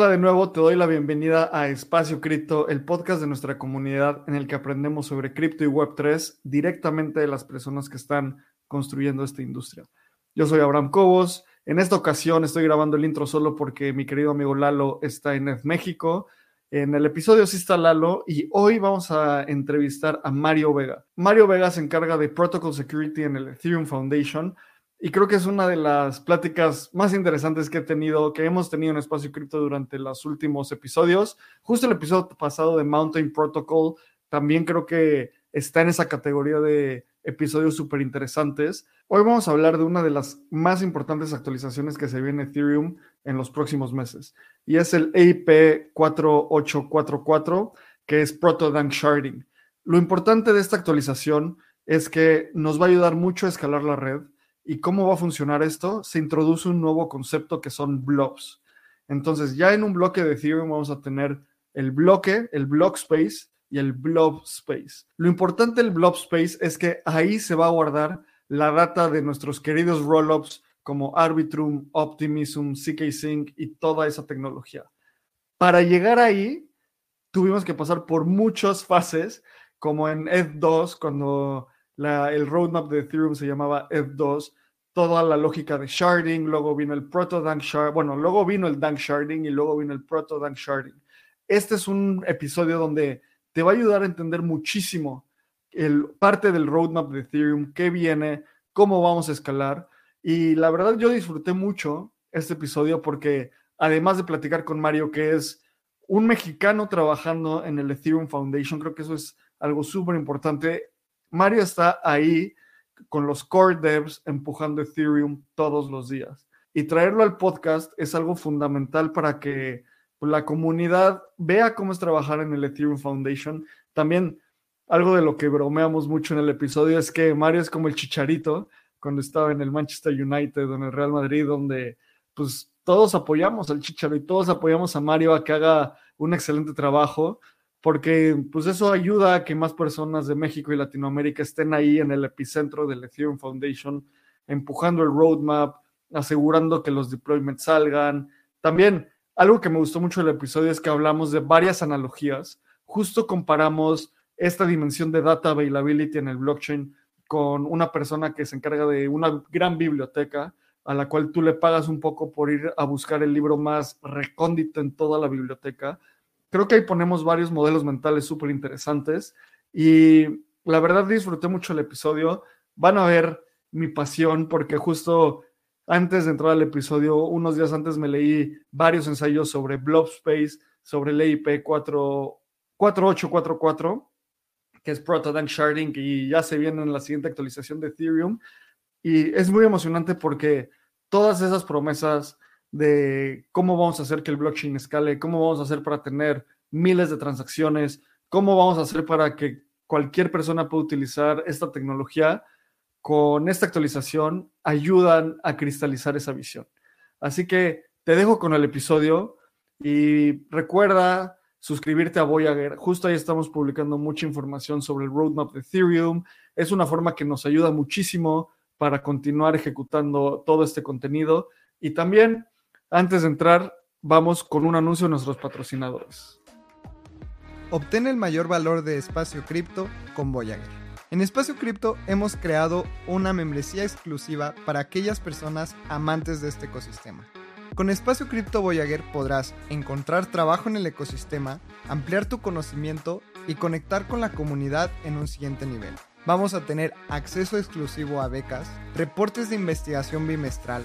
Hola de nuevo, te doy la bienvenida a Espacio Cripto, el podcast de nuestra comunidad en el que aprendemos sobre cripto y Web3 directamente de las personas que están construyendo esta industria. Yo soy Abraham Cobos. En esta ocasión estoy grabando el intro solo porque mi querido amigo Lalo está en México. En el episodio sí está Lalo y hoy vamos a entrevistar a Mario Vega. Mario Vega se encarga de Protocol Security en el Ethereum Foundation y creo que es una de las pláticas más interesantes que he tenido, que hemos tenido en Espacio Cripto durante los últimos episodios. Justo el episodio pasado de Mountain Protocol también creo que está en esa categoría de episodios súper interesantes. Hoy vamos a hablar de una de las más importantes actualizaciones que se viene Ethereum en los próximos meses y es el EIP 4844 que es Proto Dank Sharding. Lo importante de esta actualización es que nos va a ayudar mucho a escalar la red ¿Y cómo va a funcionar esto? Se introduce un nuevo concepto que son blobs. Entonces, ya en un bloque de Ethereum vamos a tener el bloque, el block space y el blob space. Lo importante del blob space es que ahí se va a guardar la data de nuestros queridos rollups como Arbitrum, Optimism, CK Sync y toda esa tecnología. Para llegar ahí, tuvimos que pasar por muchas fases, como en ETH2, cuando el roadmap de Ethereum se llamaba F2, toda la lógica de sharding, luego vino el proto dank sharding, bueno, luego vino el dank sharding y luego vino el proto dank sharding. Este es un episodio donde te va a ayudar a entender muchísimo el parte del roadmap de Ethereum, qué viene, cómo vamos a escalar. Y la verdad yo disfruté mucho este episodio porque además de platicar con Mario, que es un mexicano trabajando en el Ethereum Foundation, creo que eso es algo súper importante. Mario está ahí con los core devs empujando Ethereum todos los días. Y traerlo al podcast es algo fundamental para que la comunidad vea cómo es trabajar en el Ethereum Foundation. También algo de lo que bromeamos mucho en el episodio es que Mario es como el chicharito cuando estaba en el Manchester United o en el Real Madrid, donde pues todos apoyamos al chicharo y todos apoyamos a Mario a que haga un excelente trabajo porque pues eso ayuda a que más personas de México y Latinoamérica estén ahí en el epicentro del Ethereum Foundation, empujando el roadmap, asegurando que los deployments salgan. También algo que me gustó mucho del episodio es que hablamos de varias analogías. Justo comparamos esta dimensión de data availability en el blockchain con una persona que se encarga de una gran biblioteca a la cual tú le pagas un poco por ir a buscar el libro más recóndito en toda la biblioteca creo que ahí ponemos varios modelos mentales súper interesantes y la verdad disfruté mucho el episodio. Van a ver mi pasión porque justo antes de entrar al episodio, unos días antes me leí varios ensayos sobre Blob Space, sobre el EIP 4844, que es Proto Sharding, y ya se viene en la siguiente actualización de Ethereum. Y es muy emocionante porque todas esas promesas de cómo vamos a hacer que el blockchain escale, cómo vamos a hacer para tener miles de transacciones, cómo vamos a hacer para que cualquier persona pueda utilizar esta tecnología. Con esta actualización ayudan a cristalizar esa visión. Así que te dejo con el episodio y recuerda suscribirte a Voyager. Justo ahí estamos publicando mucha información sobre el roadmap de Ethereum. Es una forma que nos ayuda muchísimo para continuar ejecutando todo este contenido. Y también antes de entrar, vamos con un anuncio de nuestros patrocinadores. Obtén el mayor valor de espacio cripto con Voyager. En Espacio Cripto hemos creado una membresía exclusiva para aquellas personas amantes de este ecosistema. Con Espacio Cripto Voyager podrás encontrar trabajo en el ecosistema, ampliar tu conocimiento y conectar con la comunidad en un siguiente nivel. Vamos a tener acceso exclusivo a becas, reportes de investigación bimestral,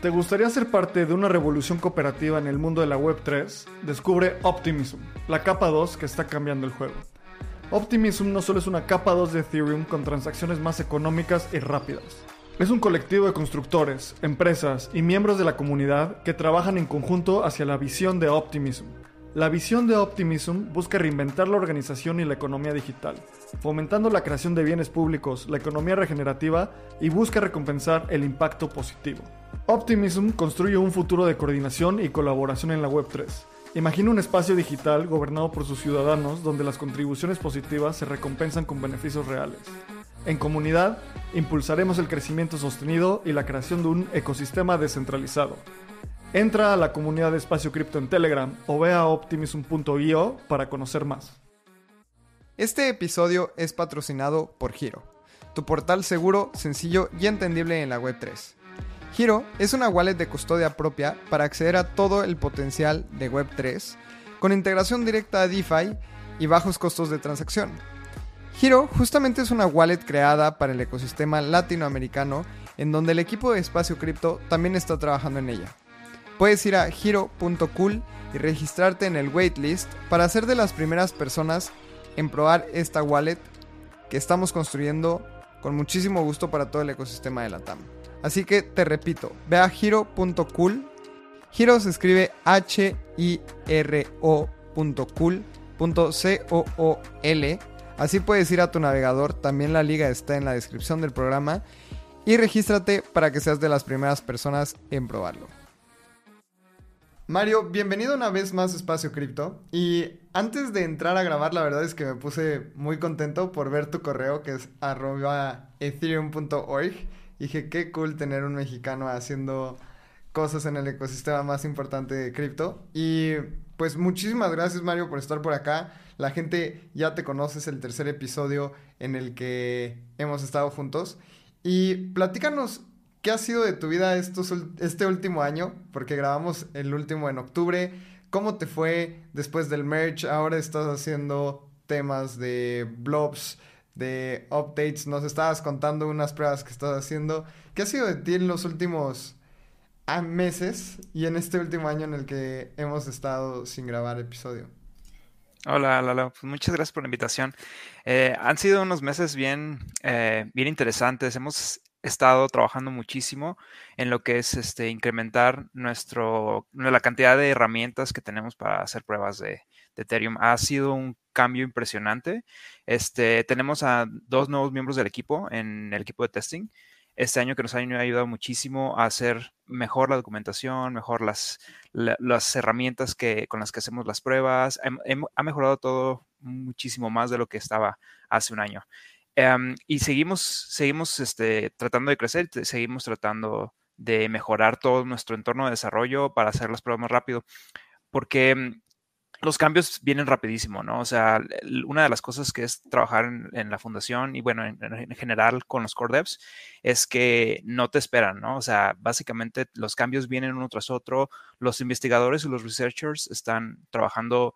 ¿Te gustaría ser parte de una revolución cooperativa en el mundo de la Web3? Descubre Optimism, la capa 2 que está cambiando el juego. Optimism no solo es una capa 2 de Ethereum con transacciones más económicas y rápidas. Es un colectivo de constructores, empresas y miembros de la comunidad que trabajan en conjunto hacia la visión de Optimism, La visión de Optimism busca reinventar la organización y la economía digital, fomentando la creación de bienes públicos, la economía regenerativa y busca recompensar el impacto positivo. Optimism construye un futuro de coordinación y colaboración en la Web3. Imagina un espacio digital gobernado por sus ciudadanos donde las contribuciones positivas se recompensan con beneficios reales. En comunidad, impulsaremos el crecimiento sostenido y la creación de un ecosistema descentralizado Entra a la comunidad de Espacio Cripto en Telegram o ve a optimism.io para conocer más. Este episodio es patrocinado por Giro, tu portal seguro, sencillo y entendible en la Web3. Giro es una wallet de custodia propia para acceder a todo el potencial de Web3 con integración directa a DeFi y bajos costos de transacción. Giro justamente es una wallet creada para el ecosistema latinoamericano en donde el equipo de Espacio Cripto también está trabajando en ella. Puedes ir a hero.cool y registrarte en el waitlist para ser de las primeras personas en probar esta wallet que estamos construyendo con muchísimo gusto para todo el ecosistema de la TAM. Así que te repito, ve a hero.cool. Hero se escribe H-I-R-O.cool.c-o-o-l. Así puedes ir a tu navegador, también la liga está en la descripción del programa. Y regístrate para que seas de las primeras personas en probarlo. Mario, bienvenido una vez más a Espacio Cripto. Y antes de entrar a grabar, la verdad es que me puse muy contento por ver tu correo, que es arroba ethereum.org. Dije, qué cool tener un mexicano haciendo cosas en el ecosistema más importante de cripto. Y pues muchísimas gracias, Mario, por estar por acá. La gente ya te conoce, es el tercer episodio en el que hemos estado juntos. Y platícanos ¿Qué ha sido de tu vida estos, este último año? Porque grabamos el último en octubre. ¿Cómo te fue después del merch? Ahora estás haciendo temas de blobs, de updates. Nos estabas contando unas pruebas que estás haciendo. ¿Qué ha sido de ti en los últimos ah, meses y en este último año en el que hemos estado sin grabar episodio? Hola, Lalo. Pues muchas gracias por la invitación. Eh, han sido unos meses bien, eh, bien interesantes. Hemos estado trabajando muchísimo en lo que es este, incrementar nuestro, la cantidad de herramientas que tenemos para hacer pruebas de, Ethereum. Ha sido un cambio impresionante. Este, tenemos a dos nuevos miembros del equipo en el equipo de testing este año que nos ha ayudado muchísimo a hacer mejor la documentación, mejor las, las herramientas que, con las que hacemos las pruebas. ha mejorado todo muchísimo más de lo que estaba hace un año. Em, y seguimos, seguimos este, tratando de crecer, seguimos tratando de mejorar todo nuestro entorno de desarrollo para hacer las pruebas más rápido, porque mm, los cambios vienen rapidísimo, ¿no? O sea, una de las cosas que es trabajar en, la fundación y bueno, en, general con los core devs es que no te esperan, ¿no? O sea, básicamente los cambios vienen uno tras otro, los investigadores y los researchers están trabajando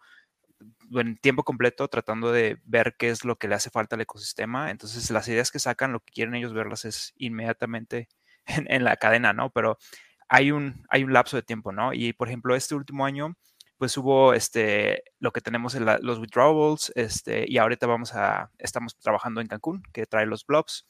en tiempo completo tratando de ver qué es lo que le hace falta al ecosistema. Entonces, las ideas que sacan, lo que quieren ellos verlas es inmediatamente en, la cadena, ¿no? Pero hay un, hay un lapso de tiempo, ¿no? Y, por ejemplo, este último año, pues hubo este, lo que tenemos en los withdrawals, este, y ahorita vamos a, estamos trabajando en Cancún, que trae los blobs.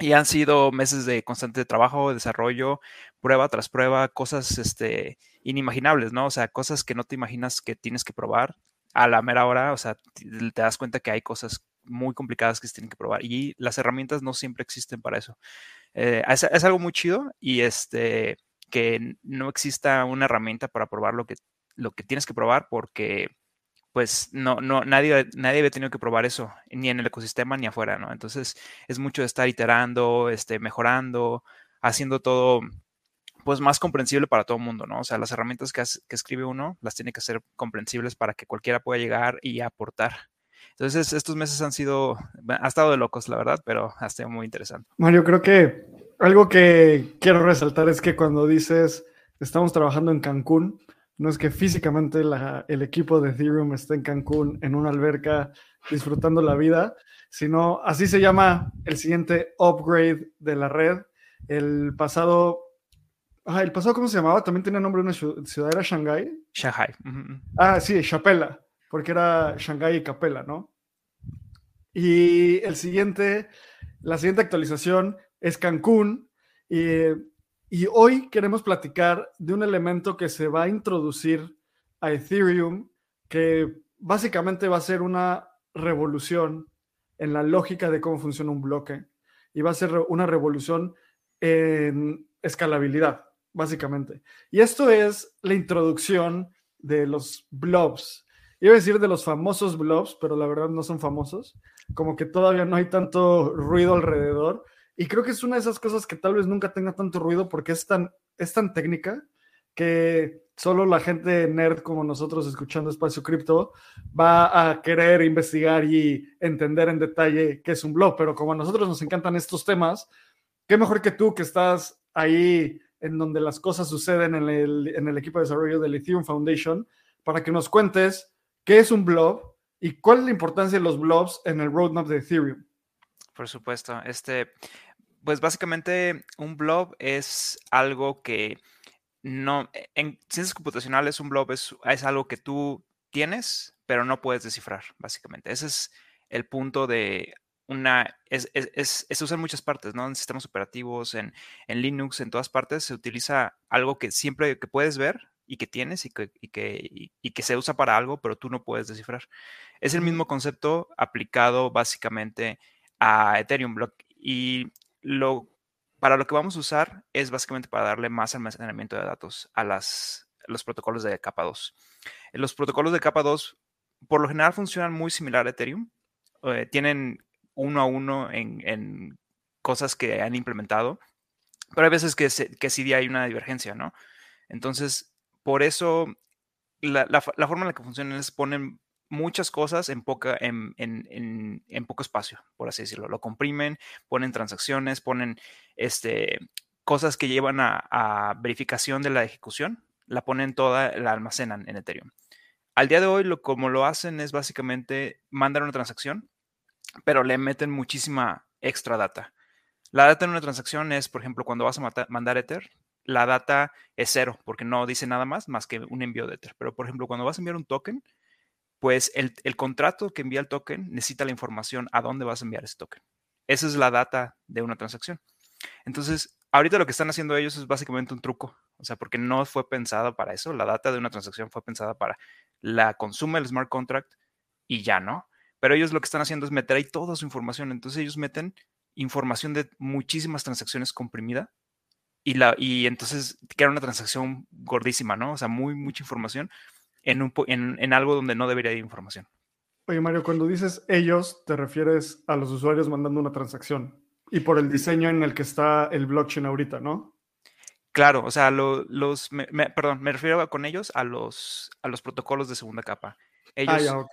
Y han sido meses de constante trabajo, desarrollo, prueba tras prueba, cosas este, inimaginables, ¿no? O sea, cosas que no te imaginas que tienes que probar a la mera hora, o sea, te das cuenta que hay cosas muy complicadas que se tienen que probar y las herramientas no siempre existen para eso. Eh, es, algo muy chido y este que no exista una herramienta para probar lo que, lo que tienes que probar porque pues no, no, nadie, nadie había tenido que probar eso, ni en el ecosistema ni afuera, ¿no? Entonces es mucho de estar iterando, este, mejorando, haciendo todo pues más comprensible para todo el mundo, ¿no? O sea, las herramientas que, que, escribe uno las tiene que ser comprensibles para que cualquiera pueda llegar y aportar. Entonces, estos meses han sido, ha estado de locos, la verdad, pero ha sido muy interesante. Mario, creo que algo que quiero resaltar es que cuando dices estamos trabajando en Cancún, no es que físicamente el equipo de Ethereum esté en Cancún en una alberca disfrutando la vida, sino así se llama el siguiente upgrade de la red. El pasado Ah, el pasado, ¿cómo se llamaba? También tenía nombre una ciudad, ¿era Shanghai? Shanghai. Ah, sí, Chapela, porque era Shanghai y Capela, ¿no? Y el siguiente, la siguiente actualización es Cancún. Y, y hoy queremos platicar de un elemento que se va a introducir a Ethereum que básicamente va a ser una revolución en la lógica de cómo funciona un bloque y va a ser una revolución en escalabilidad, básicamente. Y esto es la introducción de los blobs. Iba a decir de los famosos blobs, pero la verdad no son famosos. Como que todavía no hay tanto ruido alrededor. Y creo que es una de esas cosas que tal vez nunca tenga tanto ruido porque es tan, es tan técnica que solo la gente nerd como nosotros escuchando Espacio Cripto va a querer investigar y entender en detalle qué es un blog. Pero como a nosotros nos encantan estos temas, qué mejor que tú que estás ahí en donde las cosas suceden en el, en el equipo de desarrollo del Ethereum Foundation para que nos cuentes qué es un blob y cuál es la importancia de los blobs en el roadmap de Ethereum. Por supuesto, este, pues básicamente un blob es algo que no, e, en ciencias computacionales un blob es, algo que tú tienes, pero no puedes descifrar, básicamente. Ese es el punto de una, es, se usa en muchas partes, ¿no? En sistemas operativos, en, Linux, en todas partes, se utiliza algo que siempre que puedes ver y que tienes y que, que, y que se usa para algo, pero tú no puedes descifrar. Es el mismo concepto aplicado básicamente a Ethereum Block. Y lo para lo que vamos a usar es básicamente para darle más almacenamiento de datos a las, los protocolos de capa 2. Los protocolos de capa 2 por lo general funcionan muy similar a Ethereum. Eh, tienen uno a uno en, cosas que han implementado, pero hay veces que, que sí hay una divergencia, ¿no? Entonces, por eso la, la, la forma en la que funcionan es ponen muchas cosas en, poca, en, en, en, poco espacio, por así decirlo. Lo comprimen, ponen transacciones, ponen este, cosas que llevan a, verificación de la ejecución, la ponen toda, la almacenan en Ethereum. Al día de hoy, lo, como lo hacen es básicamente mandar una transacción, pero le meten muchísima extra data. La data en una transacción es, por ejemplo, cuando vas a mandar Ether, la data es cero, porque no dice nada más más que un envío de Ether. Pero, por ejemplo, cuando vas a enviar un token, pues el, contrato que envía el token necesita la información a dónde vas a enviar ese token. Esa es la data de una transacción. Entonces, ahorita lo que están haciendo ellos es básicamente un truco, o sea, porque no fue pensada para eso. La data de una transacción fue pensada para la consume el smart contract y ya no. Pero ellos lo que están haciendo es meter ahí toda su información. Entonces ellos meten información de muchísimas transacciones comprimida y, la, y entonces queda una transacción gordísima, ¿no? O sea, muy, mucha información en, algo donde no debería haber información. Oye, Mario, cuando dices ellos, te refieres a los usuarios mandando una transacción y por el diseño en el que está el blockchain ahorita, ¿no? Claro, o sea, los, perdón, me refiero con ellos a los, a los protocolos de segunda capa. Ah, ellos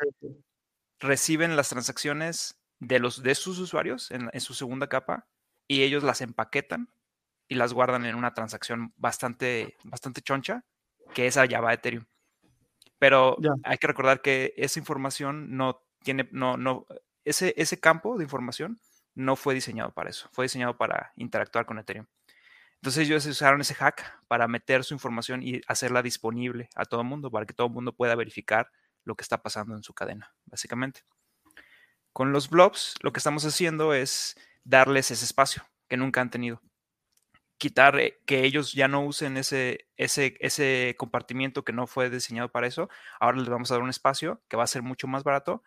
reciben las transacciones de, los, de sus usuarios en, en, su segunda capa y ellos las empaquetan y las guardan en una transacción bastante, bastante choncha, que esa ya va a Ethereum. Pero hay que recordar que esa información no tiene, no, no, ese, ese campo de información no fue diseñado para eso, fue diseñado para interactuar con Ethereum. Entonces ellos usaron ese hack para meter su información y hacerla disponible a todo el mundo, para que todo el mundo pueda verificar lo que está pasando en su cadena, básicamente. Con los blobs, lo que estamos haciendo es darles ese espacio que nunca han tenido quitar eh, que ellos ya no usen ese, ese, ese compartimiento que no fue diseñado para eso. Ahora les vamos a dar un espacio que va a ser mucho más barato.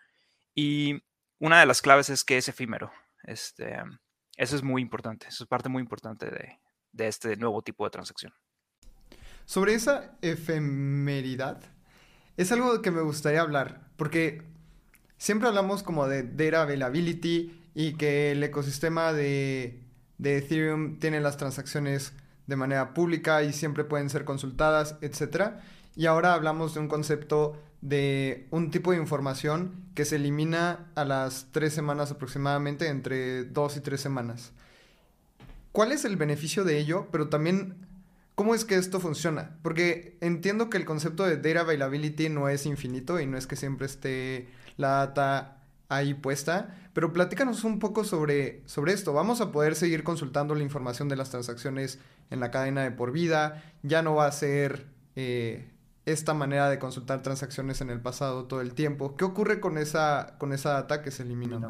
Y una de las claves es que es efímero. Este, eso es muy importante. Es parte muy importante de, de este nuevo tipo de transacción. Sobre esa efemeridad, es algo que me gustaría hablar, porque siempre hablamos como de data availability y que el ecosistema de de Ethereum tienen las transacciones de manera pública y siempre pueden ser consultadas, etc. Y ahora hablamos de un concepto de un tipo de información que se elimina a las tres semanas aproximadamente, entre dos y tres semanas. ¿Cuál es el beneficio de ello? Pero también, ¿cómo es que esto funciona? Porque entiendo que el concepto de data availability no es infinito y no es que siempre esté la data ahí puesta, pero platícanos un poco sobre, sobre esto. Vamos a poder seguir consultando la información de las transacciones en la cadena de por vida. Ya no va a ser eh, esta manera de consultar transacciones en el pasado todo el tiempo. ¿Qué ocurre con esa, con esa data que se elimina?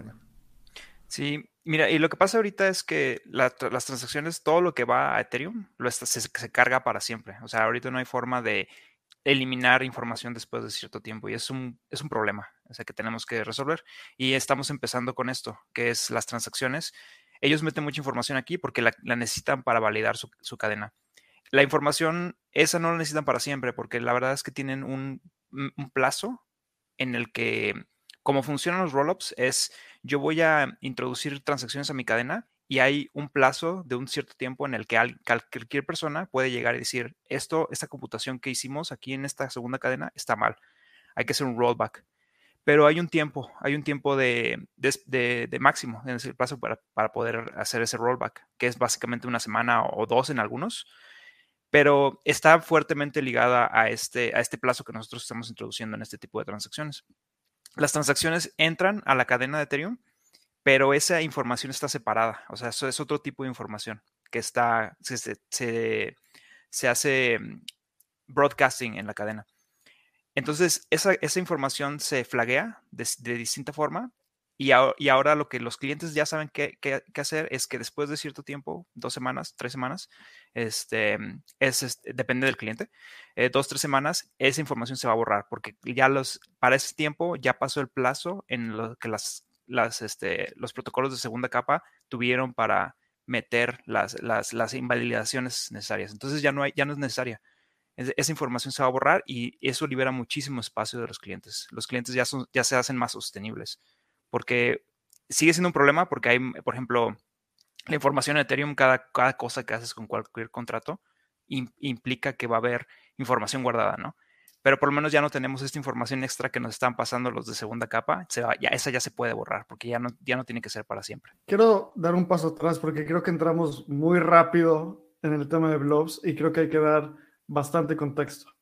Sí, mira, y lo que pasa ahorita es que las transacciones, todo lo que va a Ethereum, lo se, se, carga para siempre. O sea, ahorita no hay forma de eliminar información después de cierto tiempo y es un, es un problema o sea, que tenemos que resolver. Y estamos empezando con esto, que es las transacciones. Ellos meten mucha información aquí porque la, necesitan para validar su, cadena. La información, esa no la necesitan para siempre porque la verdad es que tienen un, un plazo en el que, como funcionan los rollups, es yo voy a introducir transacciones a mi cadena y hay un plazo de un cierto tiempo en el que cualquier persona puede llegar y decir, esto, esta computación que hicimos aquí en esta segunda cadena está mal. Hay que hacer un rollback. Pero hay un tiempo, hay un tiempo de, de, máximo en ese plazo para, para, poder hacer ese rollback, que es básicamente una semana o dos en algunos, pero está fuertemente ligada a este, a este plazo que nosotros estamos introduciendo en este tipo de transacciones. Las transacciones entran a la cadena de Ethereum pero esa información está separada, o sea, eso es otro tipo de información que está, se, hace mm, broadcasting en la cadena. Entonces, esa, información se flaguea de, distinta forma y, ahora lo que los clientes ya saben qué, hacer es que después de cierto tiempo, dos semanas, tres semanas, este, es, depende del cliente, eh, dos, tres semanas, esa información se va a borrar porque ya los, para ese tiempo ya pasó el plazo en lo que las las, este, los protocolos de segunda capa tuvieron para meter las, las, invalidaciones necesarias. Entonces ya no, hay, ya no es necesaria. Esa información se va a borrar y eso libera muchísimo espacio de los clientes. Los clientes ya, se hacen más sostenibles porque sigue siendo un problema porque hay, por ejemplo, la información en Ethereum, cada, cada cosa que haces con cualquier contrato implica que va a haber información guardada, ¿no? pero por lo menos ya no tenemos esta información extra que nos están pasando los de segunda capa. ya, esa ya se puede borrar porque ya no, ya no tiene que ser para siempre. Quiero dar un paso atrás porque creo que entramos muy rápido en el tema de blobs y creo que hay que dar bastante contexto.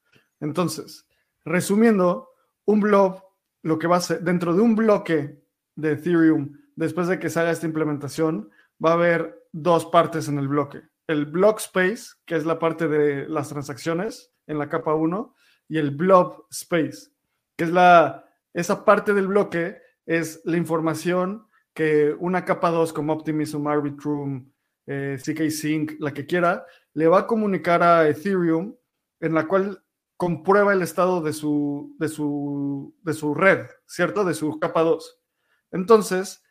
Entonces, resumiendo, un blob, lo que va a ser dentro de un bloque de Ethereum, después de que se haga esta implementación, va a haber dos partes en el bloque. El block space, que es la parte de las transacciones en la capa 1, y el blob space, que es la, esa parte del bloque, es la información que una capa 2 como Optimism, Arbitrum, eh, CK Sync, la que quiera, le va a comunicar a Ethereum, en la cual comprueba el estado de su, de su, de su red, ¿cierto? De su capa 2. Entonces,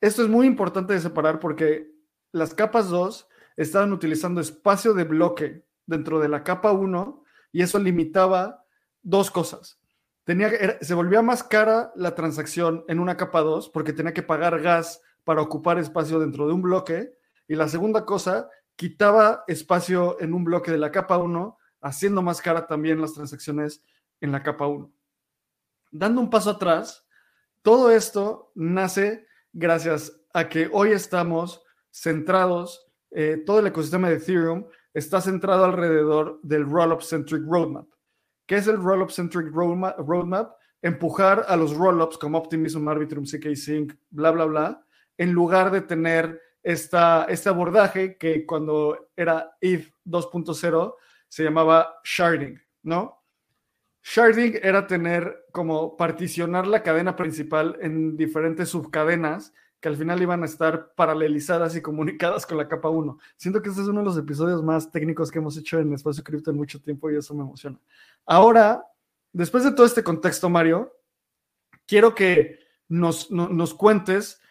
esto es muy importante de separar porque las capas 2 estaban utilizando espacio de bloque dentro de la capa 1 y eso limitaba dos cosas. Tenía, se volvía más cara la transacción en una capa 2 porque tenía que pagar gas para ocupar espacio dentro de un bloque. Y la segunda cosa, quitaba espacio en un bloque de la capa 1, haciendo más cara también las transacciones en la capa 1. Dando un paso atrás, todo esto nace gracias a que hoy estamos centrados, eh, todo el ecosistema de Ethereum está centrado alrededor del Rollup Centric Roadmap. ¿Qué es el Rollup Centric Roadmap? Empujar a los rollups como Optimism, Arbitrum, CK Sync, bla, bla, bla, en lugar de tener este abordaje que cuando era ETH 2.0 se llamaba sharding, ¿no? Sharding era tener como particionar la cadena principal en diferentes subcadenas que al final iban a estar paralelizadas y comunicadas con la capa 1. Siento que este es uno de los episodios más técnicos que hemos hecho en Espacio Cripto en mucho tiempo y eso me emociona. Ahora, después de todo este contexto, Mario, quiero que nos, nos cuentes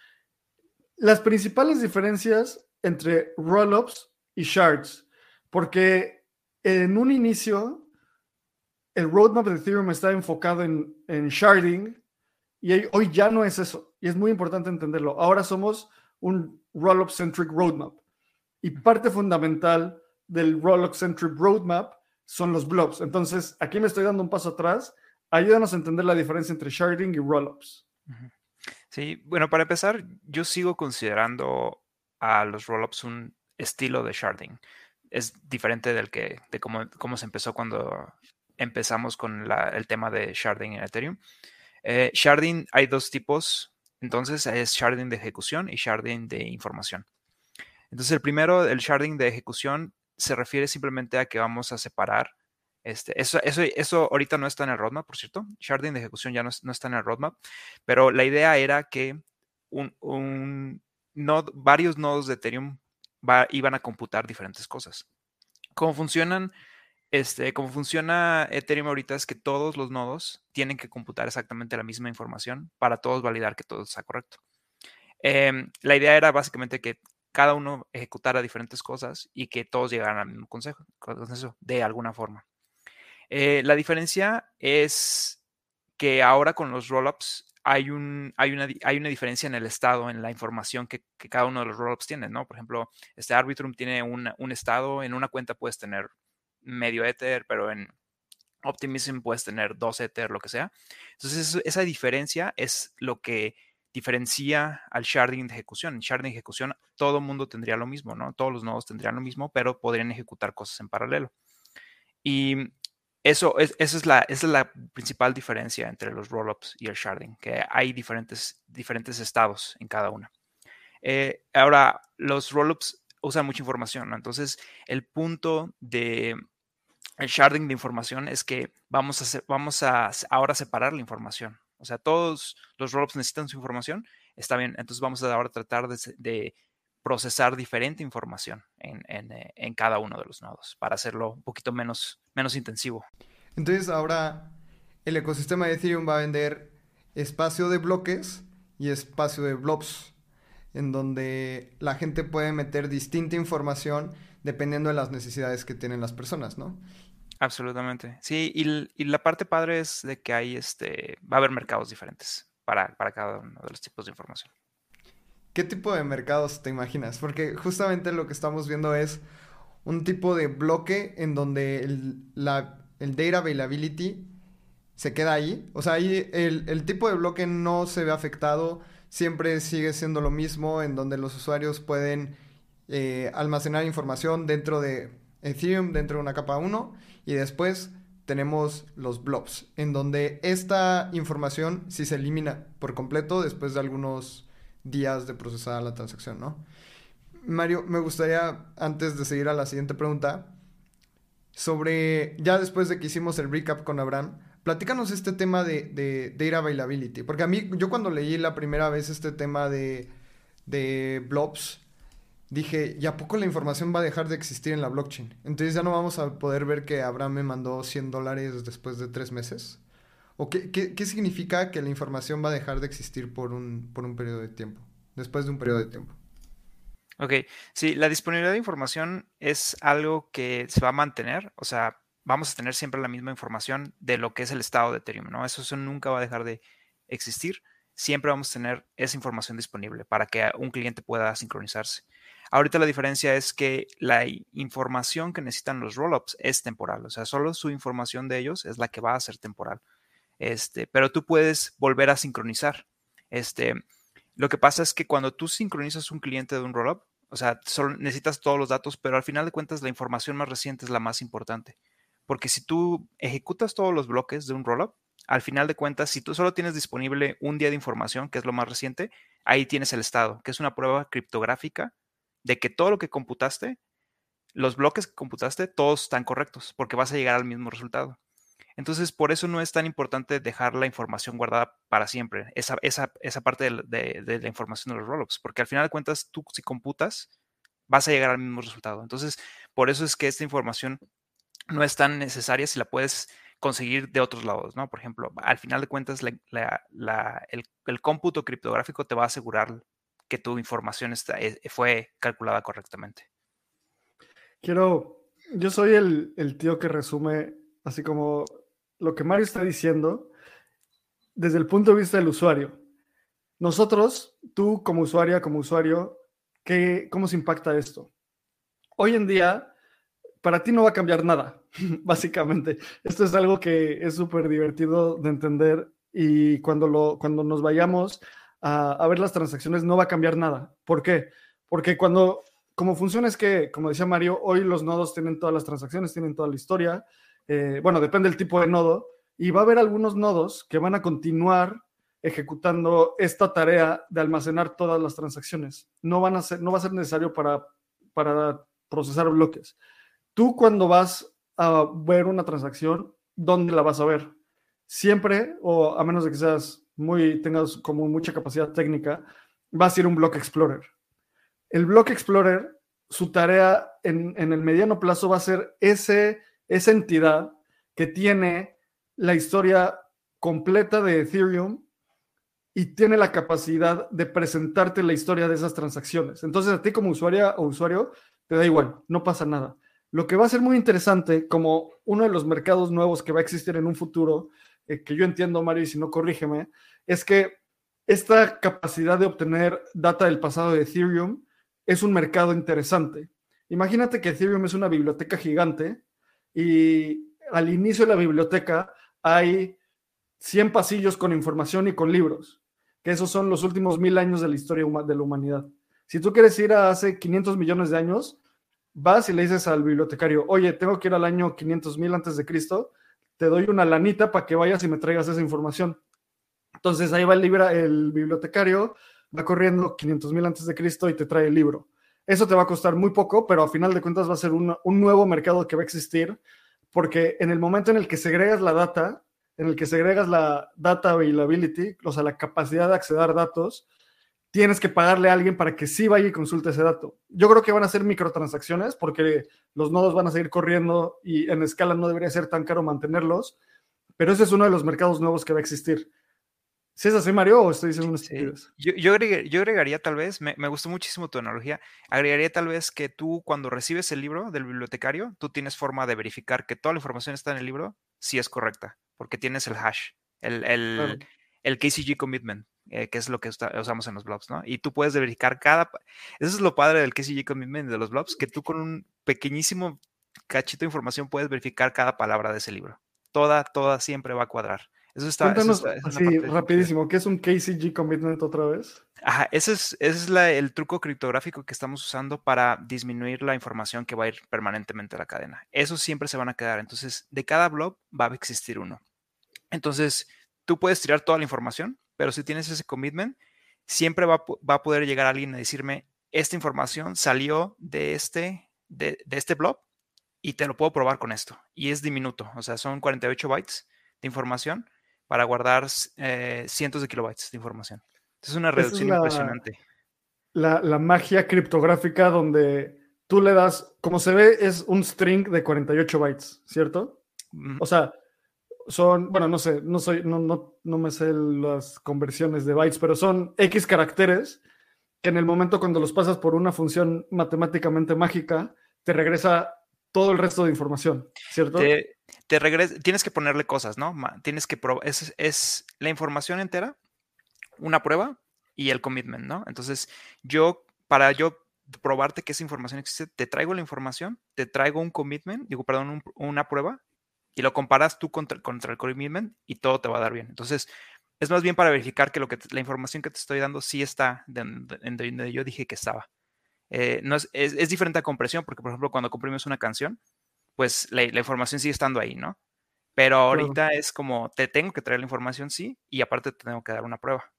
las principales diferencias entre rollups y shards, porque en un inicio el roadmap de Ethereum está enfocado en, en sharding y hoy ya no es eso. Y es muy importante entenderlo. Ahora somos un roll-up centric roadmap. Y parte fundamental del roll-up centric roadmap son los blobs. Entonces, aquí me estoy dando un paso atrás. Ayúdanos a entender la diferencia entre sharding y roll-ups. Sí, bueno, para empezar, yo sigo considerando a los roll-ups un estilo de sharding. Es diferente del que, de cómo, cómo se empezó cuando empezamos con el tema de sharding en Ethereum. Eh, sharding hay dos tipos, entonces es sharding de ejecución y sharding de información. Entonces el primero, el sharding de ejecución, se refiere simplemente a que vamos a separar. Este, eso, eso, eso ahorita no está en el roadmap, por cierto. Sharding de ejecución ya no, está en el roadmap, pero la idea era que un, varios nodos de Ethereum iban a computar diferentes cosas. ¿Cómo funcionan? este, como funciona Ethereum ahorita es que todos los nodos tienen que computar exactamente la misma información para todos validar que todo está correcto. Em, la idea era básicamente que cada uno ejecutara diferentes cosas y que todos llegaran al mismo consejo, de alguna forma. Eh, la diferencia es que ahora con los rollups hay, un, hay, una, hay una diferencia en el estado, en la información que, cada uno de los rollups tiene, ¿no? Por ejemplo, este Arbitrum tiene un estado, en una cuenta puedes tener medio Ether, pero en Optimism puedes tener dos Ether, lo que sea. Entonces, esa diferencia es lo que diferencia al sharding de ejecución. En sharding de ejecución, todo el mundo tendría lo mismo, ¿no? Todos los nodos tendrían lo mismo, pero podrían ejecutar cosas en paralelo. Y eso es, esa, es la, es la principal diferencia entre los rollups y el sharding, que hay diferentes, diferentes estados en cada una. Eh, ahora, los rollups usan mucha información. Entonces, el punto de el sharding de información es que vamos a, vamos a ahora separar la información. O sea, todos los rollups necesitan su información, está bien, entonces vamos a ahora tratar de, procesar diferente información en, eh, en, cada uno de los nodos para hacerlo un poquito menos, menos intensivo. Entonces ahora el ecosistema de Ethereum va a vender espacio de bloques y espacio de blobs, en donde la gente puede meter distinta información dependiendo de las necesidades que tienen las personas, ¿no? Absolutamente. Sí, y, la parte padre es de que hay este, va a haber mercados diferentes para, cada uno de los tipos de información. ¿Qué tipo de mercados te imaginas? Porque justamente lo que estamos viendo es un tipo de bloque en donde el, la, data availability se queda ahí. O sea, ahí el, el, tipo de bloque no se ve afectado, siempre sigue siendo lo mismo, en donde los usuarios pueden eh, almacenar información dentro de Ethereum, dentro de una capa 1 y después tenemos los blobs, en donde esta información sí se elimina por completo después de algunos días de procesar la transacción, ¿no? Mario, me gustaría, antes de seguir a la siguiente pregunta, sobre, ya después de que hicimos el recap con Abraham, platícanos este tema de, de data availability, porque a mí, yo cuando leí la primera vez este tema de, de blobs, dije, ¿y a poco la información va a dejar de existir en la blockchain? Entonces ya no vamos a poder ver que Abraham me mandó 100 dólares después de tres meses. ¿O qué, significa que la información va a dejar de existir por un, por un periodo de tiempo? Después de un periodo de tiempo. Ok, sí, la disponibilidad de información es algo que se va a mantener, o sea, vamos a tener siempre la misma información de lo que es el estado de Ethereum, ¿no? Eso, eso nunca va a dejar de existir, siempre vamos a tener esa información disponible para que un cliente pueda sincronizarse. Ahorita la diferencia es que la información que necesitan los rollups es temporal, o sea, solo su información de ellos es la que va a ser temporal. Este, pero tú puedes volver a sincronizar. Este, lo que pasa es que cuando tú sincronizas un cliente de un rollup, o sea, solo necesitas todos los datos, pero al final de cuentas la información más reciente es la más importante. Porque si tú ejecutas todos los bloques de un rollup, al final de cuentas, si tú solo tienes disponible un día de información, que es lo más reciente, ahí tienes el estado, que es una prueba criptográfica de que todo lo que computaste, los bloques que computaste, todos están correctos, porque vas a llegar al mismo resultado. Entonces, por eso no es tan importante dejar la información guardada para siempre, esa, esa, esa parte de, de, la información de los rollups, porque al final de cuentas, tú si computas, vas a llegar al mismo resultado. Entonces, por eso es que esta información no es tan necesaria si la puedes conseguir de otros lados, ¿no? Por ejemplo, al final de cuentas, el, el, cómputo criptográfico te va a asegurar que tu información está, eh, fue calculada correctamente. Quiero, yo soy el, el tío que resume así como lo que Mario está diciendo desde el punto de vista del usuario. Nosotros, tú como usuaria, como usuario, ¿qué, ¿cómo se impacta esto? Hoy en día, para ti no va a cambiar nada, básicamente. Esto es algo que es súper divertido de entender y cuando, lo, cuando nos vayamos a, ver las transacciones, no va a cambiar nada. ¿Por qué? Porque cuando, como funciona es que, como decía Mario, hoy los nodos tienen todas las transacciones, tienen toda la historia. Eh, bueno, depende del tipo de nodo. Y va a haber algunos nodos que van a continuar ejecutando esta tarea de almacenar todas las transacciones. No, van a ser, no va a ser necesario para, para procesar bloques. Tú cuando vas a ver una transacción, ¿dónde la vas a ver? Siempre, o a menos de que seas muy, tengas como mucha capacidad técnica, va a ser un Block Explorer. El Block Explorer, su tarea en, el mediano plazo va a ser ese, esa entidad que tiene la historia completa de Ethereum y tiene la capacidad de presentarte la historia de esas transacciones. Entonces a ti como usuaria o usuario te da igual, no pasa nada. Lo que va a ser muy interesante como uno de los mercados nuevos que va a existir en un futuro, eh, que yo entiendo, Mario, y si no corrígeme, es que esta capacidad de obtener data del pasado de Ethereum es un mercado interesante. Imagínate que Ethereum es una biblioteca gigante y al inicio de la biblioteca hay 100 pasillos con información y con libros, que esos son los últimos mil años de la historia de la humanidad. Si tú quieres ir a hace 500 millones de años, vas y le dices al bibliotecario, oye, tengo que ir al año 500 mil antes de Cristo, te doy una lanita para que vayas y me traigas esa información. Entonces ahí va el, el bibliotecario, va corriendo 500 mil antes de Cristo y te trae el libro. Eso te va a costar muy poco, pero a final de cuentas va a ser un, nuevo mercado que va a existir, porque en el momento en el que segregas la data, en el que segregas la data availability, o sea, la capacidad de acceder a datos, tienes que pagarle a alguien para que sí vaya y consulte ese dato. Yo creo que van a ser microtransacciones porque los nodos van a seguir corriendo y en escala no debería ser tan caro mantenerlos, pero ese es uno de los mercados nuevos que va a existir. ¿Sí es así, Mario, o estoy diciendo una estupidez? Yo, yo, agregaría tal vez, me, gustó muchísimo tu analogía, agregaría tal vez que tú cuando recibes el libro del bibliotecario, tú tienes forma de verificar que toda la información está en el libro, si es correcta, porque tienes el hash, el, el, KCG commitment, eh, que es lo que usamos en los blogs, ¿no? Y tú puedes verificar cada... Eso es lo padre del KCG commitment de los blogs, que tú con un pequeñísimo cachito de información puedes verificar cada palabra de ese libro. Toda, toda siempre va a cuadrar. Eso está. Cuéntanos así rapidísimo, ¿qué es un KCG commitment otra vez? Ajá, ese es, es el truco criptográfico que estamos usando para disminuir la información que va a ir permanentemente a la cadena. Esos siempre se van a quedar. Entonces, de cada blob va a existir uno. Entonces, tú puedes tirar toda la información, pero si tienes ese commitment, siempre va, a poder llegar alguien a decirme, esta información salió de este, de, de este blob y te lo puedo probar con esto. Y es diminuto, o sea, son 48 bytes de información para guardar eh, cientos de kilobytes de información. Es una reducción impresionante. La, magia criptográfica donde tú le das, como se ve, es un string de 48 bytes, ¿cierto? O sea, son, bueno, no sé, no soy, no, no, no me sé las conversiones de bytes, pero son X caracteres que en el momento cuando los pasas por una función matemáticamente mágica, te regresa todo el resto de información, ¿cierto? Te, tienes que ponerle cosas, ¿no? Tienes que probar, es, la información entera, una prueba y el commitment, ¿no? Entonces, yo, para yo probarte que esa información existe, te traigo la información, te traigo un commitment, digo, perdón, una prueba, y lo comparas tú contra, contra, el commitment y todo te va a dar bien. Entonces, es más bien para verificar que, lo que la información que te estoy dando sí está en donde yo dije que estaba. Eh, no es, es, diferente a compresión, porque por ejemplo cuando comprimes una canción, pues la, información sigue estando ahí, ¿no? Pero ahorita es como, te tengo que traer la información, sí, y aparte te tengo que dar una prueba.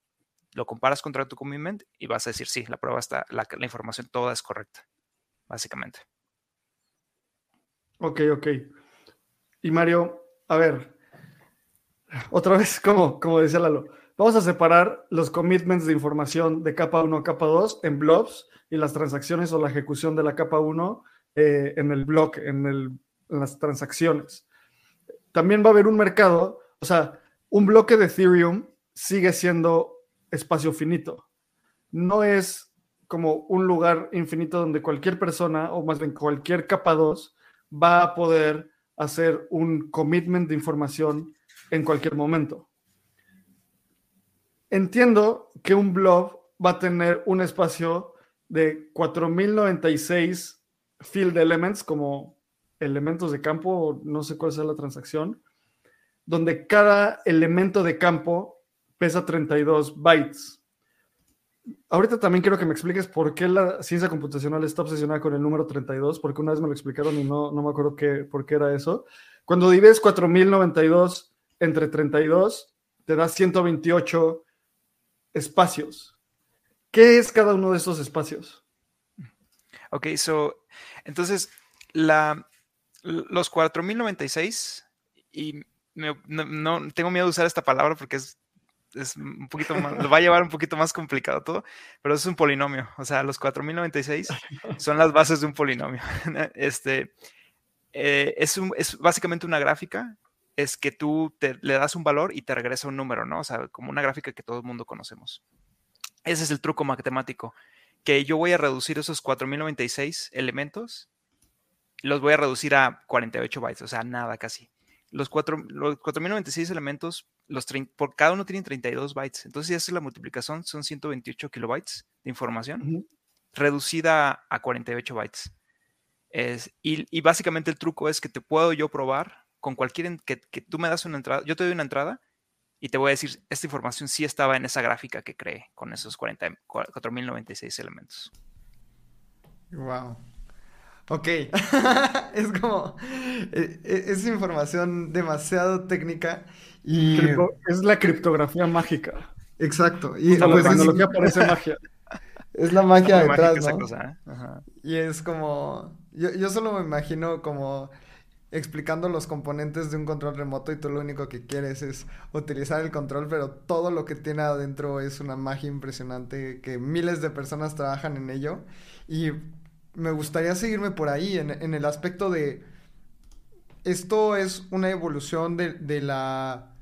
Lo comparas contra tu commitment y vas a decir, sí, la prueba está, la, la información toda es correcta, básicamente. Ok, ok. Y Mario, a ver, otra vez, como, como decía Lalo, vamos a separar los commitments de información de capa 1 a capa 2 en blobs y las transacciones o la ejecución de la capa 1 eh, en el block, en, las transacciones. También va a haber un mercado, o sea, un bloque de Ethereum sigue siendo espacio finito. No es como un lugar infinito donde cualquier persona, o más bien cualquier capa 2, va a poder hacer un commitment de información en cualquier momento. Entiendo que un blob va a tener un espacio de 4096 field elements como elementos de campo, no sé cuál sea la transacción, donde cada elemento de campo pesa 32 bytes. Ahorita también quiero que me expliques por qué la ciencia computacional está obsesionada con el número 32, porque una vez me lo explicaron y no, no me acuerdo qué, por qué era eso. Cuando divides 4092 entre 32, te da 128 espacios. ¿Qué es cada uno de esos espacios? Ok, so, entonces, la, los 4096, y no, tengo miedo de usar esta palabra porque es, es un poquito más, lo va a llevar un poquito más complicado todo, pero es un polinomio, o sea, los 4096 son las bases de un polinomio. Este, eh, es, es, básicamente una gráfica, es que tú le das un valor y te regresa un número, ¿no? O sea, como una gráfica que todo el mundo conocemos. Ese es el truco matemático, que yo voy a reducir esos 4096 elementos, los voy a reducir a 48 bytes, o sea, nada casi. Los, 4, los 4096 elementos, los por cada uno tienen 32 bytes. Entonces, si haces la multiplicación, son 128 kilobytes de información reducida a 48 bytes. Es, y, básicamente el truco es que te puedo yo probar con cualquier que, que, tú me das una entrada, yo te doy una entrada y te voy a decir, esta información sí estaba en esa gráfica que creé con esos 40, 4096 elementos. Wow. Ok. es como. E, e, es, información demasiado técnica y. es la criptografía mágica. Exacto. Y la pues, tecnología parece magia. Es la magia detrás, ¿no? Cosa, ¿eh? Y es como, yo, yo solo me imagino como explicando los componentes de un control remoto y tú lo único que quieres es utilizar el control, pero todo lo que tiene adentro es una magia impresionante que miles de personas trabajan en ello. Y me gustaría seguirme por ahí en, el aspecto de esto es una evolución de, de, la,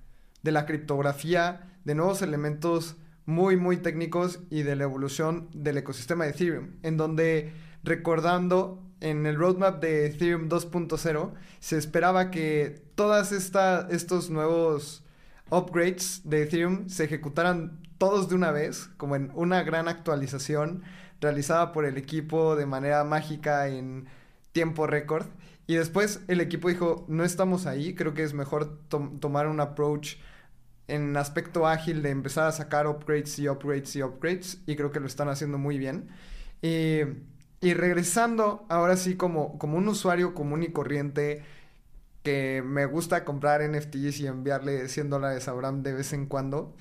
de la criptografía, de nuevos elementos muy, muy técnicos y de la evolución del ecosistema de Ethereum, en donde recordando en el roadmap de Ethereum 2.0 se esperaba que todas estos nuevos upgrades de Ethereum se ejecutaran todos de una vez, como en una gran actualización realizada por el equipo de manera mágica en tiempo récord. Y después el equipo dijo, no estamos ahí, creo que es mejor tomar un approach en aspecto ágil de empezar a sacar upgrades y upgrades y upgrades y creo que lo están haciendo muy bien. Y regresando ahora sí como, como un usuario común y corriente que me gusta comprar NFTs y enviarle 100 dólares a Abraham de vez en cuando,